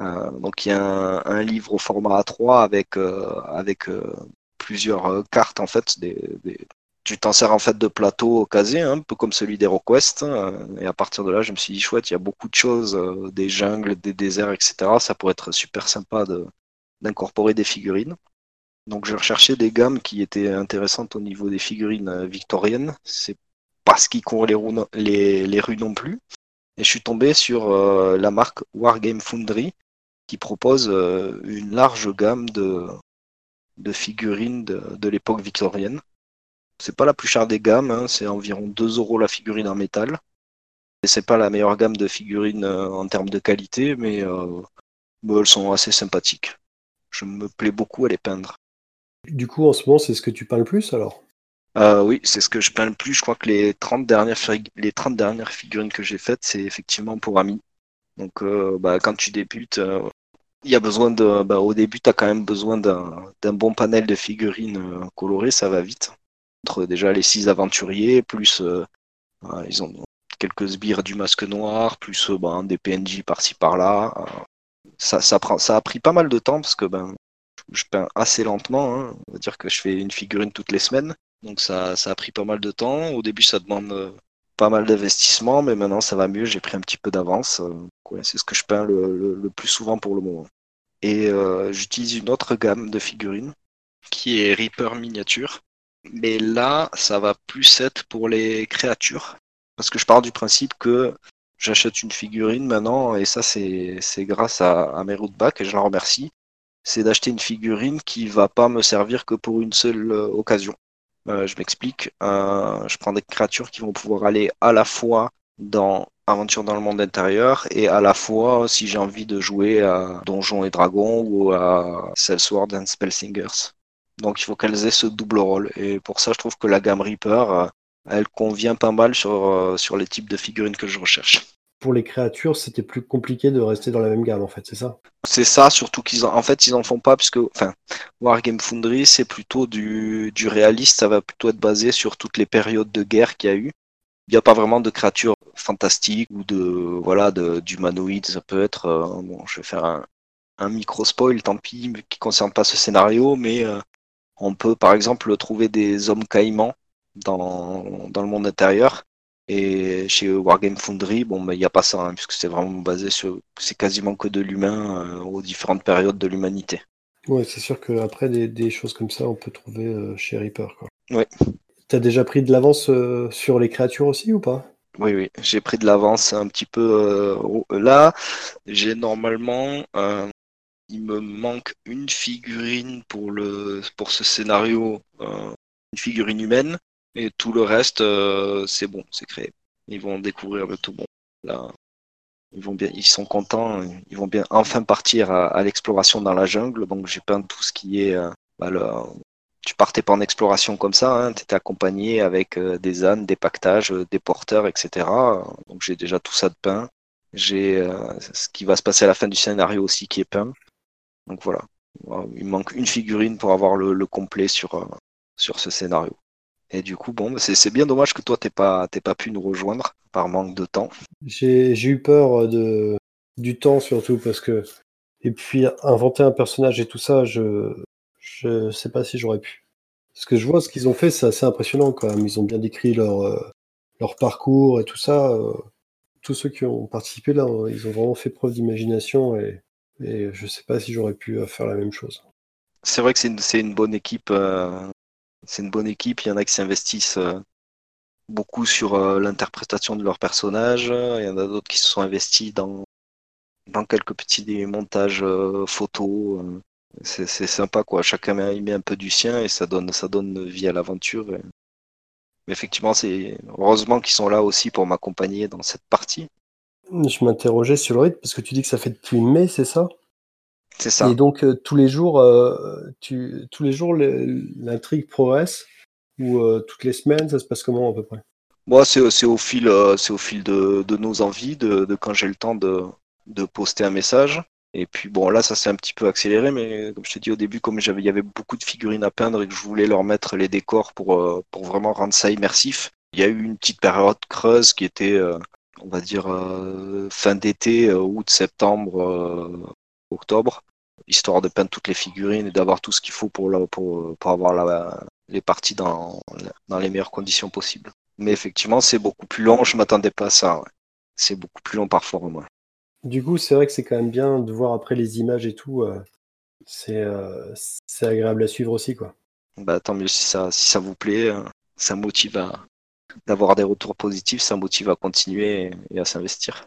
Speaker 3: Euh, donc il y a un, livre au format A3 avec, euh, avec euh, plusieurs cartes en fait. Des, Tu t'en sers en fait de plateau casé, hein, un peu comme celui d'HeroQuest. et à partir de là, je me suis dit chouette, il y a beaucoup de choses, des jungles, des déserts, etc. Ça pourrait être super sympa d'incorporer des figurines. Donc je recherchais des gammes qui étaient intéressantes au niveau des figurines victoriennes. C'est pas ce qui court les rues non plus. Et je suis tombé sur euh, la marque Wargame Foundry qui propose euh, une large gamme de, figurines de, l'époque victorienne. C'est pas la plus chère des gammes, hein, c'est environ 2 euros la figurine en métal. Et c'est pas la meilleure gamme de figurines euh, en termes de qualité, mais, mais elles sont assez sympathiques. Je me plais beaucoup à les peindre.
Speaker 2: Du coup, en ce moment, c'est ce que tu peins le plus alors?
Speaker 3: Euh, oui, c'est ce que je peins le plus. Je crois que les 30 dernières, les 30 dernières figurines que j'ai faites, c'est effectivement pour amis. Donc, euh, bah, quand tu débutes, euh, il y a besoin de. Bah, au début, tu as quand même besoin d'un bon panel de figurines colorées, ça va vite. Entre déjà les six aventuriers, plus ils ont quelques sbires du masque noir, plus bah, des PNJ par-ci par-là. ça a pris pas mal de temps parce que ben, je peins assez lentement. Hein. On va dire que je fais une figurine toutes les semaines. Donc ça, ça a pris pas mal de temps. Au début, ça demande euh, pas mal d'investissement, mais maintenant ça va mieux. J'ai pris un petit peu d'avance. Euh, c'est ce que je peins le, plus souvent pour le moment. Et euh, j'utilise une autre gamme de figurines qui est Reaper miniature. Mais là, ça va plus être pour les créatures. Parce que je pars du principe que j'achète une figurine maintenant, et ça c'est grâce à, à mes rootbacks, et je la remercie. C'est d'acheter une figurine qui va pas me servir que pour une seule occasion. Euh, je m'explique. Euh, je prends des créatures qui vont pouvoir aller à la fois dans Aventure dans le monde intérieur et à la fois si j'ai envie de jouer à Donjons et Dragons ou à Sword and Spellsingers. Donc il faut qu'elles aient ce double rôle. Et pour ça, je trouve que la gamme Reaper, euh, elle convient pas mal sur, sur les types de figurines que je recherche
Speaker 2: pour les créatures, c'était plus compliqué de rester dans la même gamme, en fait, c'est ça?
Speaker 3: C'est ça, surtout qu'ils en, fait, ils en font pas, puisque, enfin, Wargame Foundry, c'est plutôt du, du réaliste, ça va plutôt être basé sur toutes les périodes de guerre qu'il y a eu. Il n'y a pas vraiment de créatures fantastiques ou de, voilà, d'humanoïdes, ça peut être, euh, bon, je vais faire un, un micro spoil, tant pis, qui concerne pas ce scénario, mais euh, on peut, par exemple, trouver des hommes caïmans dans le monde intérieur et chez Wargame Foundry, bon, il n'y a pas ça, hein, puisque c'est vraiment basé sur. C'est quasiment que de l'humain euh, aux différentes périodes de l'humanité.
Speaker 2: Ouais, c'est sûr qu'après, des, des choses comme ça, on peut trouver euh, chez Reaper. Quoi.
Speaker 3: Ouais.
Speaker 2: T'as déjà pris de l'avance euh, sur les créatures aussi ou pas?
Speaker 3: Oui, oui, j'ai pris de l'avance un petit peu. là, j'ai normalement. il me manque une figurine pour, le, pour ce scénario, une figurine humaine. Et tout le reste, euh, c'est bon, c'est créé. Ils vont découvrir le tout bon. Là, ils vont bien, ils sont contents, ils vont bien enfin partir à, l'exploration dans la jungle. Donc j'ai peint tout ce qui est, euh, bah, tu partais pas en exploration comme ça, hein, tu étais accompagné avec euh, des ânes, des pactages, des porteurs, etc. Donc j'ai déjà tout ça de peint. J'ai ce qui va se passer à la fin du scénario aussi qui est peint. Donc voilà, il manque une figurine pour avoir le, complet sur, sur ce scénario. Et du coup, bon, c'est bien dommage que toi, t'aies pas, pas pu nous rejoindre par manque de temps.
Speaker 2: J'ai eu peur de, du temps surtout parce que. Et puis inventer un personnage et tout ça, je je sais pas si j'aurais pu. Parce que je vois ce qu'ils ont fait, c'est assez impressionnant quand même. Ils ont bien décrit leur, euh, leur parcours et tout ça. euh, tous ceux qui ont participé là, euh, ils ont vraiment fait preuve d'imagination et, et je sais pas si j'aurais pu euh, faire la même chose.
Speaker 3: C'est vrai que c'est une, bonne équipe. euh, c'est une bonne équipe. Il y en a qui s'investissent euh, beaucoup sur euh, l'interprétation de leurs personnages. Il y en a d'autres qui se sont investis dans, quelques petits montages euh, photos. C'est sympa, quoi. Chacun il met un peu du sien et ça donne, ça donne vie à l'aventure. Mais effectivement, c'est heureusement qu'ils sont là aussi pour m'accompagner dans cette partie.
Speaker 2: Je m'interrogeais sur le rythme parce que tu dis que ça fait depuis mai, c'est ça?
Speaker 3: C'est ça.
Speaker 2: Et donc euh, tous les jours, euh, tu, tous les jours l'intrigue progresse ou euh, toutes les semaines, ça se passe comment à peu près?
Speaker 3: Moi, c'est au fil, c'est au fil de, de nos envies, de, de quand j'ai le temps de, de poster un message. Et puis bon, là, ça s'est un petit peu accéléré, mais comme je t'ai dit au début, comme j'avais, il y avait beaucoup de figurines à peindre et que je voulais leur mettre les décors pour, euh, pour vraiment rendre ça immersif, il y a eu une petite période creuse qui était, euh, on va dire, euh, fin d'été, août, septembre, octobre, histoire de peindre toutes les figurines et d'avoir tout ce qu'il faut pour, la- pour, pour avoir la, les parties dans, dans les meilleures conditions possibles. Mais effectivement, c'est beaucoup plus long. Je m'attendais pas à ça. ouais. C'est beaucoup plus long parfois. Moi.
Speaker 2: Du coup, c'est vrai que c'est quand même bien de voir après les images et tout. euh, c'est euh, c'est agréable à suivre aussi, quoi.
Speaker 3: Bah, tant mieux si ça, si ça vous plaît. euh, Ça motive à d'avoir des retours positifs. Ça motive à continuer et à s'investir.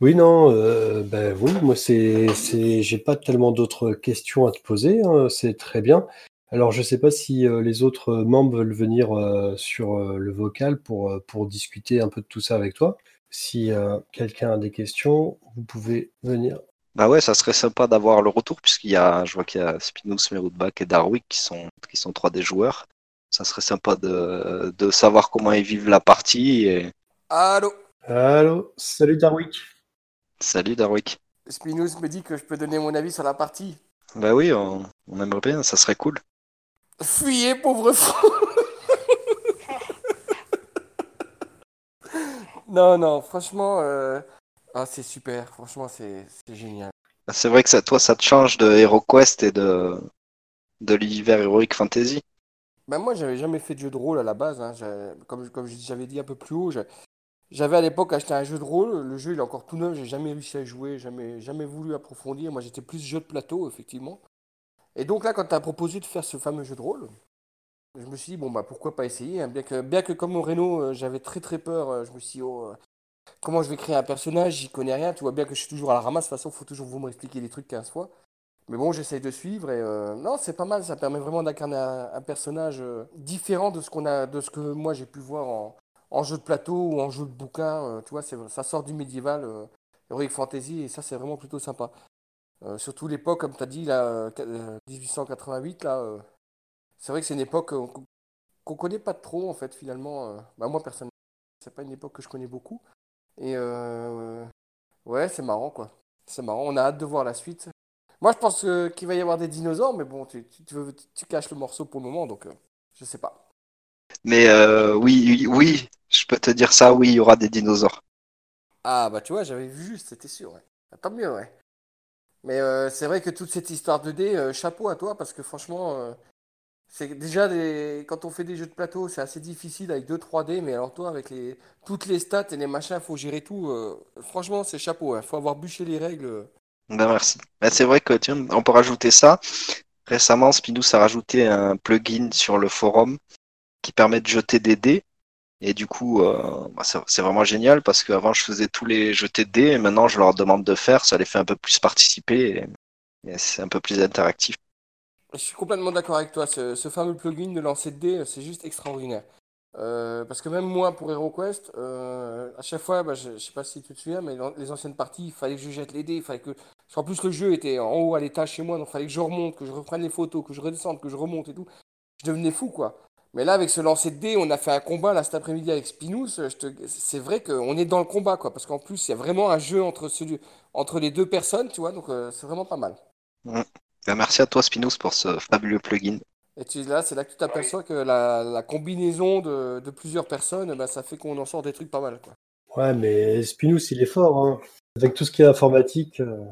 Speaker 2: Oui, non, euh, ben oui, moi c'est, c'est, j'ai pas tellement d'autres questions à te poser, hein, c'est très bien. Alors je sais pas si euh, les autres membres veulent venir euh, sur euh, le vocal pour, euh, pour discuter un peu de tout ça avec toi. Si euh, quelqu'un a des questions, vous pouvez venir.
Speaker 3: Bah ouais, ça serait sympa d'avoir le retour puisqu'il y a, je vois qu'il y a Spinous, Meroudback et Darwick qui sont, qui sont trois des joueurs. Ça serait sympa de, de savoir comment ils vivent la partie. Et...
Speaker 4: Allô?
Speaker 2: Allô, salut Darwick.
Speaker 3: Salut Darwick.
Speaker 4: Spinous me dit que je peux donner mon avis sur la partie.
Speaker 3: Bah oui, on, on aimerait bien, ça serait cool.
Speaker 4: Fuyez, pauvre fou Non, non, franchement, euh, ah, c'est super. Franchement, c'est génial.
Speaker 3: Bah, C'est vrai que ça, toi, ça te change de HeroQuest et de, de l'univers Heroic Fantasy.
Speaker 4: Ben moi, j'avais jamais fait de jeu de rôle à la base. hein. Comme, comme j'avais dit un peu plus haut, j'avais à l'époque acheté un jeu de rôle. Le jeu, il est encore tout neuf. J'ai jamais réussi à jouer, jamais, jamais voulu approfondir. Moi, j'étais plus jeu de plateau, effectivement. Et donc là, quand tu as proposé de faire ce fameux jeu de rôle, je me suis dit, bon, bah pourquoi pas essayer hein. Bien que, bien que comme au Reno, euh, j'avais très très peur, euh, je me suis dit, oh, euh, comment je vais créer un personnage, j'y connais rien. Tu vois bien que je suis toujours à la ramasse. De toute façon, faut toujours vous m'expliquer des trucs 15 fois. Mais bon, j'essaye de suivre et non, c'est pas mal. Ça permet vraiment d'incarner un, personnage différent de ce qu'on a, de ce que moi j'ai pu voir en, en jeu de plateau ou en jeu de bouquin. euh, tu vois, ça sort du médiéval, euh, heroic fantasy et ça c'est vraiment plutôt sympa. Euh, surtout l'époque, comme tu as dit, là, euh, qu- euh, 1888, là, c'est vrai que c'est une époque qu'on connaît pas trop en fait finalement. Bah, moi personnellement, c'est pas une époque que je connais beaucoup. Et ouais, c'est marrant quoi. C'est marrant. On a hâte de voir la suite. Moi, je pense qu'il va y avoir des dinosaures, mais bon, tu, tu, caches le morceau pour le moment, donc je sais pas.
Speaker 3: Mais euh, oui, oui, oui, je peux te dire ça, oui, il y aura des dinosaures.
Speaker 4: Ah bah tu vois, j'avais vu juste, c'était sûr, ouais. Ah, tant mieux, ouais. Mais euh, c'est vrai que toute cette histoire 2D, euh, chapeau à toi, parce que franchement, euh, c'est déjà des... quand on fait des jeux de plateau, c'est assez difficile avec 2-3D, mais alors toi, avec les... toutes les stats et les machins, faut gérer tout. euh, Franchement, c'est chapeau, il faut avoir bûché les règles.
Speaker 3: Ben merci. Ben, c'est vrai que tiens, on peut rajouter ça. Récemment, Spinous a rajouté un plugin sur le forum qui permet de jeter des dés. Et du coup, euh, bah, c'est vraiment génial parce qu'avant, je faisais tous les jetés de dés et maintenant, je leur demande de faire. Ça les fait un peu plus participer et, c'est un peu plus interactif.
Speaker 4: Je suis complètement d'accord avec toi. Ce, fameux plugin de lancer de dés, c'est juste extraordinaire. Euh, parce que même moi, pour HeroQuest, euh, à chaque fois, bah, je, sais pas si tu te souviens, mais les anciennes parties, il fallait que je jette les dés. Il fallait que... qu'en plus, le jeu était en haut à l'étage chez moi, donc il fallait que je remonte, que je reprenne les photos, que je redescende, que je remonte et tout. Je devenais fou, quoi. Mais là, avec ce lancer de dés, on a fait un combat là cet après-midi avec Spinous. Je te... C'est vrai qu'on est dans le combat, quoi. Parce qu'en plus, il y a vraiment un jeu entre, celui... entre les deux personnes, tu vois, donc euh, c'est vraiment pas mal.
Speaker 3: Ben, merci à toi, Spinous, pour ce fabuleux plugin.
Speaker 4: Et tu, là, c'est là que tu t'aperçois que la, la combinaison de, de plusieurs personnes, bah, ça fait qu'on en sort des trucs pas mal. Quoi.
Speaker 2: Ouais, mais Spinous, il est fort. Hein. Avec tout ce qui est informatique, euh,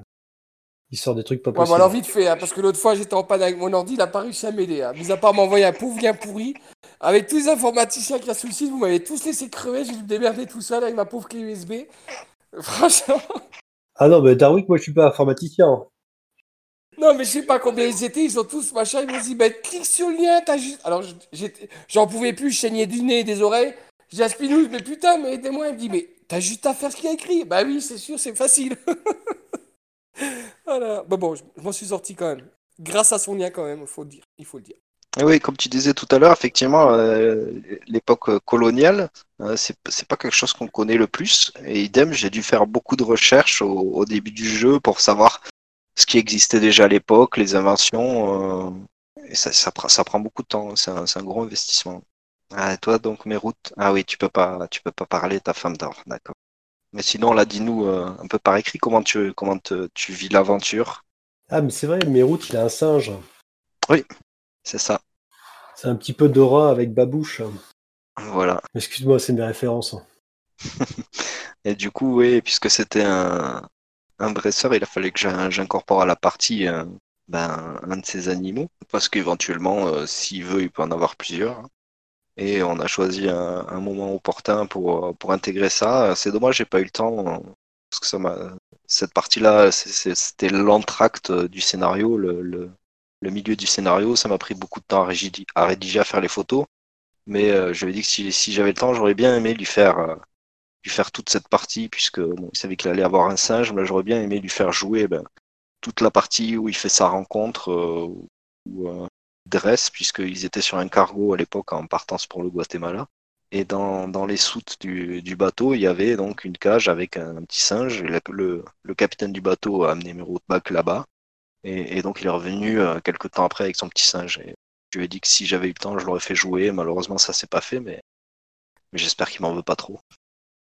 Speaker 2: il sort des trucs pas
Speaker 4: Ouais,
Speaker 2: possibles.
Speaker 4: bah alors vite fait, hein, parce que l'autre fois j'étais en panne avec mon ordi, il a pas réussi à m'aider. Hein. Mis à part m'envoyer un pauvre lien pourri, avec tous les informaticiens qui a sous le site, vous m'avez tous laissé crever, j'ai dû me démerder tout seul avec ma pauvre clé USB. Franchement,
Speaker 2: Ah non, mais Darwick, moi je suis pas informaticien. hein.
Speaker 4: non mais je sais pas combien ils étaient, ils ont tous machin, ils m'ont dit, bah clique sur le lien, t'as juste. Alors j'en pouvais plus, je saignais du nez et des oreilles. J'ai à Spinous, mais putain, mais aidez-moi, il me dit, mais t'as juste à faire ce qu'il y a écrit. Bah oui, c'est sûr, c'est facile. voilà. Bah bon, je, je m'en suis sorti quand même. Grâce à son lien quand même, il faut le dire. Il faut le dire.
Speaker 3: Oui, comme tu disais tout à l'heure, effectivement, euh, l'époque coloniale, euh, c'est pas quelque chose qu'on connaît le plus. Et idem, j'ai dû faire beaucoup de recherches au, au début du jeu pour savoir ce qui existait déjà à l'époque, les inventions. euh, et ça, ça, prend- ça prend beaucoup de temps. C'est un, c'est un gros investissement. Ah, et toi, donc, mes routes. Ah oui, tu peux pas, tu peux pas parler, ta femme d'or, d'accord. Mais sinon, là, dis-nous euh, un peu par écrit comment tu, comment te- tu vis l'aventure?
Speaker 2: Ah, mais c'est vrai, Merout, il a un singe.
Speaker 3: C'est ça.
Speaker 2: C'est un petit peu Dora avec Babouche.
Speaker 3: Voilà.
Speaker 2: Excuse-moi, c'est mes références.
Speaker 3: Et du coup, oui, puisque c'était un, un dresseur, il a fallu que j'in- j'incorpore à la partie euh, ben, un de ces animaux, parce qu'éventuellement, euh, s'il veut, il peut en avoir plusieurs. Et on a choisi un, un moment opportun pour, pour intégrer ça. C'est dommage, j'ai pas eu le temps, parce que ça cette partie-là, c'était l'entracte du scénario, le, le, le milieu du scénario. Ça m'a pris beaucoup de temps à rédiger, à faire les photos. Mais euh, je lui ai dit que si, si j'avais le temps, j'aurais bien aimé lui faire, euh, lui faire toute cette partie, puisque il savait qu'il allait avoir un singe, mais j'aurais bien aimé lui faire jouer ben, toute la partie où il fait sa rencontre, euh, où euh, il dresse, puisqu'ils étaient sur un cargo à l'époque en partance pour le Guatemala. Et dans, dans les soutes du, du bateau, il y avait donc une cage avec un, petit singe. Le, le, capitaine du bateau a amené Meroutbach là-bas. Et, et donc il est revenu euh, quelques temps après avec son petit singe. Et je lui ai dit que si j'avais eu le temps, je l'aurais fait jouer. Malheureusement, ça s'est pas fait, mais, mais j'espère qu'il m'en veut pas trop.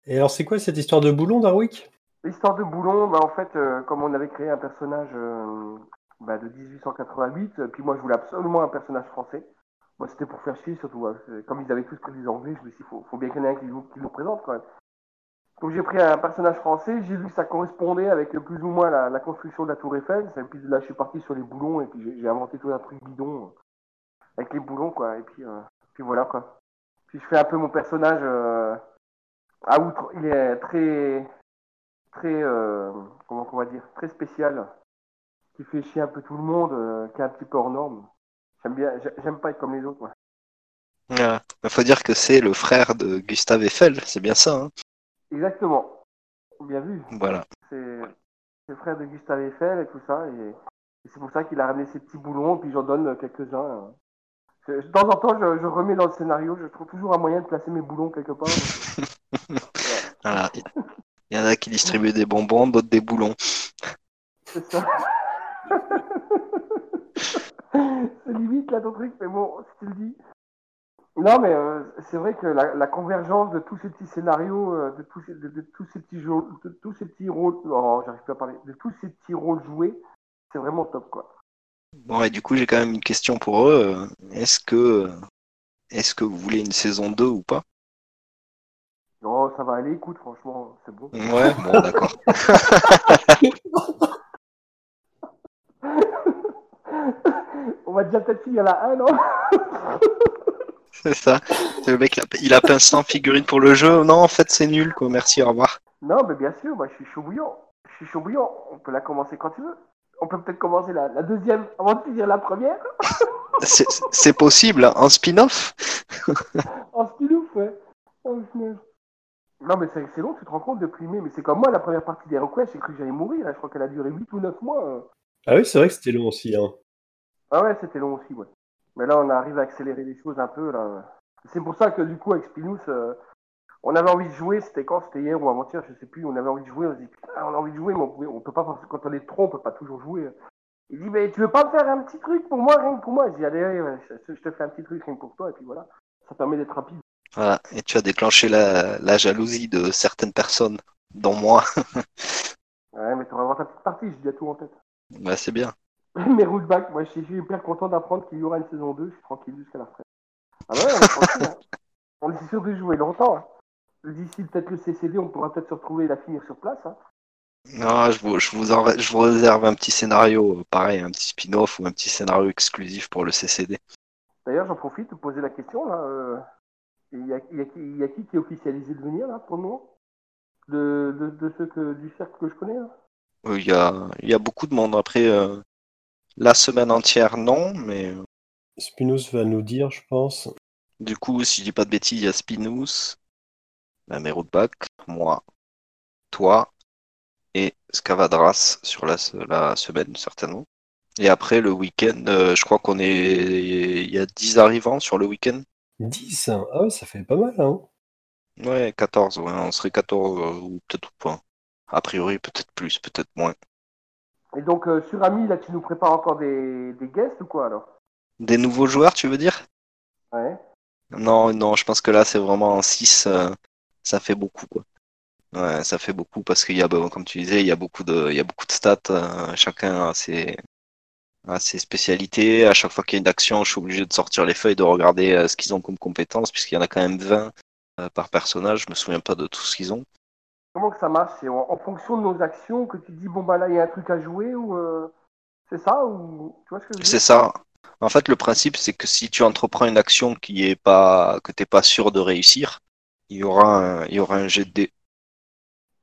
Speaker 2: Et alors, c'est quoi cette histoire de boulon, Darwick?
Speaker 4: L'histoire de Boulon, bah, en fait, euh, comme on avait créé un personnage euh, bah, de 1888, euh, puis moi je voulais absolument un personnage français. Moi c'était pour faire chier surtout. hein. Comme ils avaient tous pris des anglais, je me suis dit, faut, faut bien qu'il y en ait un qui nous, qui nous présente quand même. Donc j'ai pris un personnage français, j'ai vu que ça correspondait avec plus ou moins la, construction de la tour Eiffel. Et puis là je suis parti sur les boulons et puis j'ai- inventé tout un truc bidon euh, avec les boulons quoi. Et puis, euh, puis voilà quoi. Puis je fais un peu mon personnage euh, à outre. Il est très très euh, comment on va dire très spécial qui fait chier un peu tout le monde euh, qui est un petit peu hors norme j'aime bien j'ai- j'aime pas être comme les autres moi.
Speaker 3: Il faut dire que c'est le frère de Gustave Eiffel, c'est bien ça. Hein
Speaker 4: exactement bien vu
Speaker 3: voilà.
Speaker 4: c'est le frère de Gustave Eiffel et tout ça et, et c'est pour ça qu'il a ramené ses petits boulons puis j'en donne quelques uns de temps en temps je, je remets dans le scénario je trouve toujours un moyen de placer mes boulons quelque part
Speaker 3: Voilà. Il y en a qui distribuent des bonbons, d'autres des boulons.
Speaker 4: C'est ça. c'est limite là ton truc, mais bon, si tu le dis. Non, mais euh, c'est vrai que la, la convergence de tous ces petits scénarios, euh, de, tous ces, de, de tous ces petits jeux, de tous ces petits rôles, oh, j'arrive plus à parler, de tous ces petits rôles joués, c'est vraiment top quoi.
Speaker 3: Bon, et du coup, j'ai quand même une question pour eux. Est-ce que, est-ce que vous voulez une saison 2 ou pas?
Speaker 4: Non, ça va aller, écoute, franchement, c'est bon.
Speaker 3: Ouais, bon, d'accord.
Speaker 4: On va déjà peut-être finir la 1, non
Speaker 3: C'est ça. Le mec, il a, il a peint 100 figurines pour le jeu. Non, en fait, c'est nul, quoi. Merci, au revoir.
Speaker 4: Non, mais bien sûr, moi je suis chaud bouillant. Je suis chaud bouillant. On peut la commencer quand tu veux. On peut peut-être commencer la, la deuxième avant de finir la première.
Speaker 3: C'est possible, hein, en spin-off
Speaker 4: En spin-off, ouais. En spin-off. Non, mais c'est c'est long, tu te rends compte depuis mai. Mais c'est comme moi, la première partie des requests, j'ai cru que j'allais mourir. hein. Je crois qu'elle a duré 8 ou 9 mois. hein.
Speaker 2: Ah oui, c'est vrai que c'était long aussi. Hein.
Speaker 4: Ah ouais, c'était long aussi, ouais. Mais là, on arrive à accélérer les choses un peu. là. C'est pour ça que du coup, avec Spinous, euh, on avait envie de jouer. C'était quand? C'était hier ou avant-hier, je sais plus. On avait envie de jouer. On se dit, putain, on a envie de jouer, mais on, pouvait- on peut pas, parce que quand on est trop, on peut pas toujours jouer. Il dit, mais tu veux pas me faire un petit truc pour moi, rien que pour moi Je dis, allez, je, je te fais un petit truc rien que pour toi, et puis voilà. Ça permet d'être rapide.
Speaker 3: Voilà. Et tu as déclenché la, la jalousie de certaines personnes, dont moi.
Speaker 4: Ouais, mais tu vas avoir ta petite partie, j'ai déjà tout en tête.
Speaker 3: Bah, c'est bien.
Speaker 4: Mais Rootback, moi je suis hyper content d'apprendre qu'il y aura une saison 2, je suis tranquille jusqu'à la retraite. Ah ouais, on est tranquille. hein. On est sûr de jouer longtemps. hein. D'ici peut-être le CCD, on pourra peut-être se retrouver et la finir sur place. hein.
Speaker 3: Non, je vous, je, vous en- je vous réserve un petit scénario, pareil, un petit spin-off ou un petit scénario exclusif pour le CCD.
Speaker 4: D'ailleurs, j'en profite de poser la question. là. euh, Il y, a, il y a qui il y a qui qui est officialisé de venir là pour le moment? De, de, de ceux que, du cercle que je connais là?
Speaker 3: Euh, Il y a, il y a beaucoup de monde. Après, euh, la semaine entière, non, mais euh,
Speaker 2: Spinous va nous dire, je pense.
Speaker 3: du coup, si je dis pas de bêtises, il y a Spinous, la moi, toi et Scavadras sur la semaine, certainement. Et après, le week-end, euh, je crois qu'on est. Il y a 10 arrivants sur le week-end.
Speaker 2: 10 hein. Ah ouais, ça fait pas mal, hein.
Speaker 3: Ouais, 14, ouais, on serait 14 euh, ou peut-être pas. A priori, peut-être plus, peut-être moins.
Speaker 4: Et donc, euh, sur Ami, là, tu nous prépares encore des, des guests ou quoi alors?
Speaker 3: Des nouveaux joueurs, tu veux dire?
Speaker 4: Ouais.
Speaker 3: Non, non, je pense que là, c'est vraiment en 6, ça fait beaucoup, quoi. Ouais, ça fait beaucoup parce qu'il y a, bah, comme tu disais, il y a beaucoup de, il y a beaucoup de stats, euh, chacun a ses, a ses spécialités. À chaque fois qu'il y a une action, je suis obligé de sortir les feuilles, de regarder euh, ce qu'ils ont comme compétences, puisqu'il y en a quand même 20 euh, par personnage, je me souviens pas de tout ce qu'ils ont.
Speaker 4: Comment que ça marche? C'est en, en fonction de nos actions que tu dis, bon, bah là, il y a un truc à jouer ou. euh, C'est ça ou. Tu vois ce que je veux
Speaker 3: C'est ça. En fait, le principe, c'est que si tu entreprends une action qui est pas, que t'es pas sûr de réussir, il y aura un, il y aura un jet de.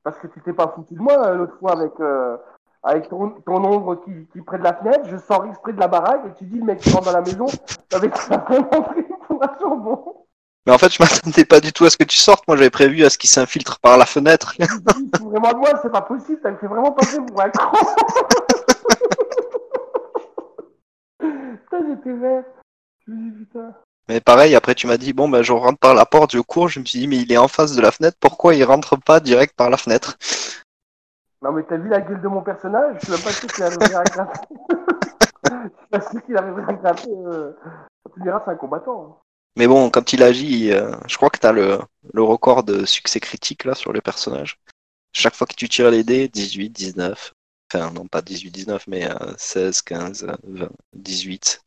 Speaker 4: Parce que tu t'es pas foutu de moi euh, l'autre fois avec, euh, avec ton, ton ombre qui, qui est près de la fenêtre. Je sors exprès de la baraque et tu dis, le mec qui rentre dans la maison avec sa pour un jambon.
Speaker 3: Mais en fait, je m'attendais pas du tout à ce que tu sortes. Moi, j'avais prévu à ce qu'il s'infiltre par la fenêtre.
Speaker 4: Vraiment moi, c'est pas possible, ça me fait vraiment passer pour un con. Putain, j'étais vert. Je me dis, putain.
Speaker 3: Mais pareil, après, tu m'as dit, bon, ben, je rentre par la porte, je cours. Je me suis dit, mais il est en face de la fenêtre. Pourquoi il rentre pas direct par la fenêtre?
Speaker 4: Non, mais t'as vu la gueule de mon personnage? Je suis même pas sûr qu'il arriverait à grimper. Je suis pas sûr qu'il arriverait à grimper. Euh... Tu me diras, c'est un combattant.
Speaker 3: Mais bon, quand il agit, euh, je crois que t'as le, le record de succès critique, là, sur le personnage. Chaque fois que tu tires les dés, 18, 19. Enfin, non, pas 18, 19, mais euh, 16, 15, 20, 18.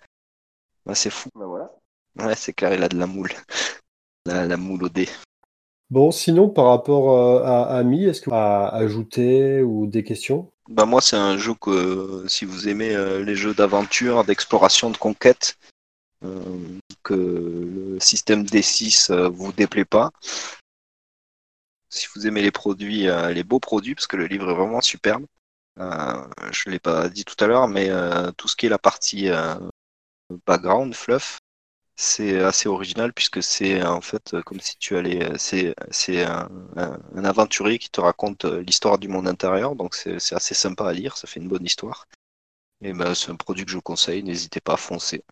Speaker 3: Ouais, c'est fou.
Speaker 4: Ben voilà.
Speaker 3: Ouais, c'est clair, il a de la moule. La, la moule au dé.
Speaker 2: Bon, sinon, par rapport euh, à Ami, est-ce que à ajouter ou des questions?
Speaker 3: Bah moi, c'est un jeu que euh, si vous aimez euh, les jeux d'aventure, d'exploration, de conquête, euh, que le système D6 euh, vous déplaît pas. Si vous aimez les produits, euh, les beaux produits, parce que le livre est vraiment superbe. Euh, je l'ai pas dit tout à l'heure, mais euh, tout ce qui est la partie euh, background, fluff, c'est assez original puisque c'est en fait euh, comme si tu allais, euh, c'est un, aventurier qui te raconte euh, l'histoire du monde intérieur, donc c'est c'est assez sympa à lire, ça fait une bonne histoire. Et ben c'est un produit que je vous conseille, n'hésitez pas à foncer,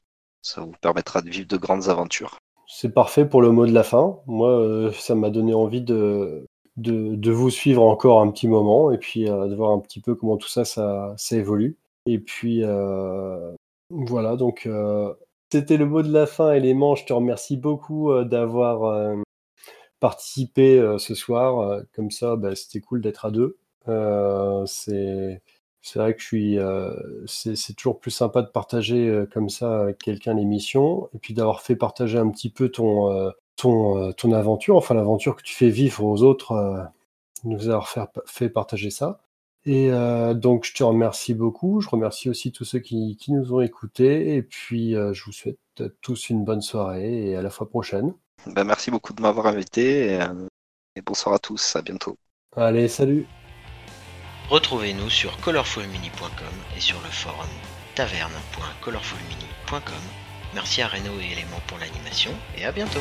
Speaker 3: ça vous permettra de vivre de grandes aventures.
Speaker 2: C'est parfait pour le mot de la fin. Moi, euh, ça m'a donné envie de, de, vous suivre encore un petit moment et puis euh, de voir un petit peu comment tout ça, ça, évolue. Et puis, euh, voilà, donc c'était le mot de la fin, Élément. Je te remercie beaucoup d'avoir participé ce soir. Comme ça, bah, c'était cool d'être à deux. C'est c'est vrai que je suis, euh, c'est toujours plus sympa de partager euh, comme ça avec quelqu'un l'émission et puis d'avoir fait partager un petit peu ton, euh, ton, ton aventure, enfin l'aventure que tu fais vivre aux autres, nous avoir fait, fait partager ça. Et donc je te remercie beaucoup. Je remercie aussi tous ceux qui, qui nous ont écoutés et puis je vous souhaite tous une bonne soirée et à la fois prochaine.
Speaker 3: Ben merci beaucoup de m'avoir invité et, et bonsoir à tous, à bientôt.
Speaker 2: Allez, salut
Speaker 1: Retrouvez-nous sur colorfulmini.com et sur le forum taverne.colorfulmini.com. Merci à Reno et Elément pour l'animation et à bientôt.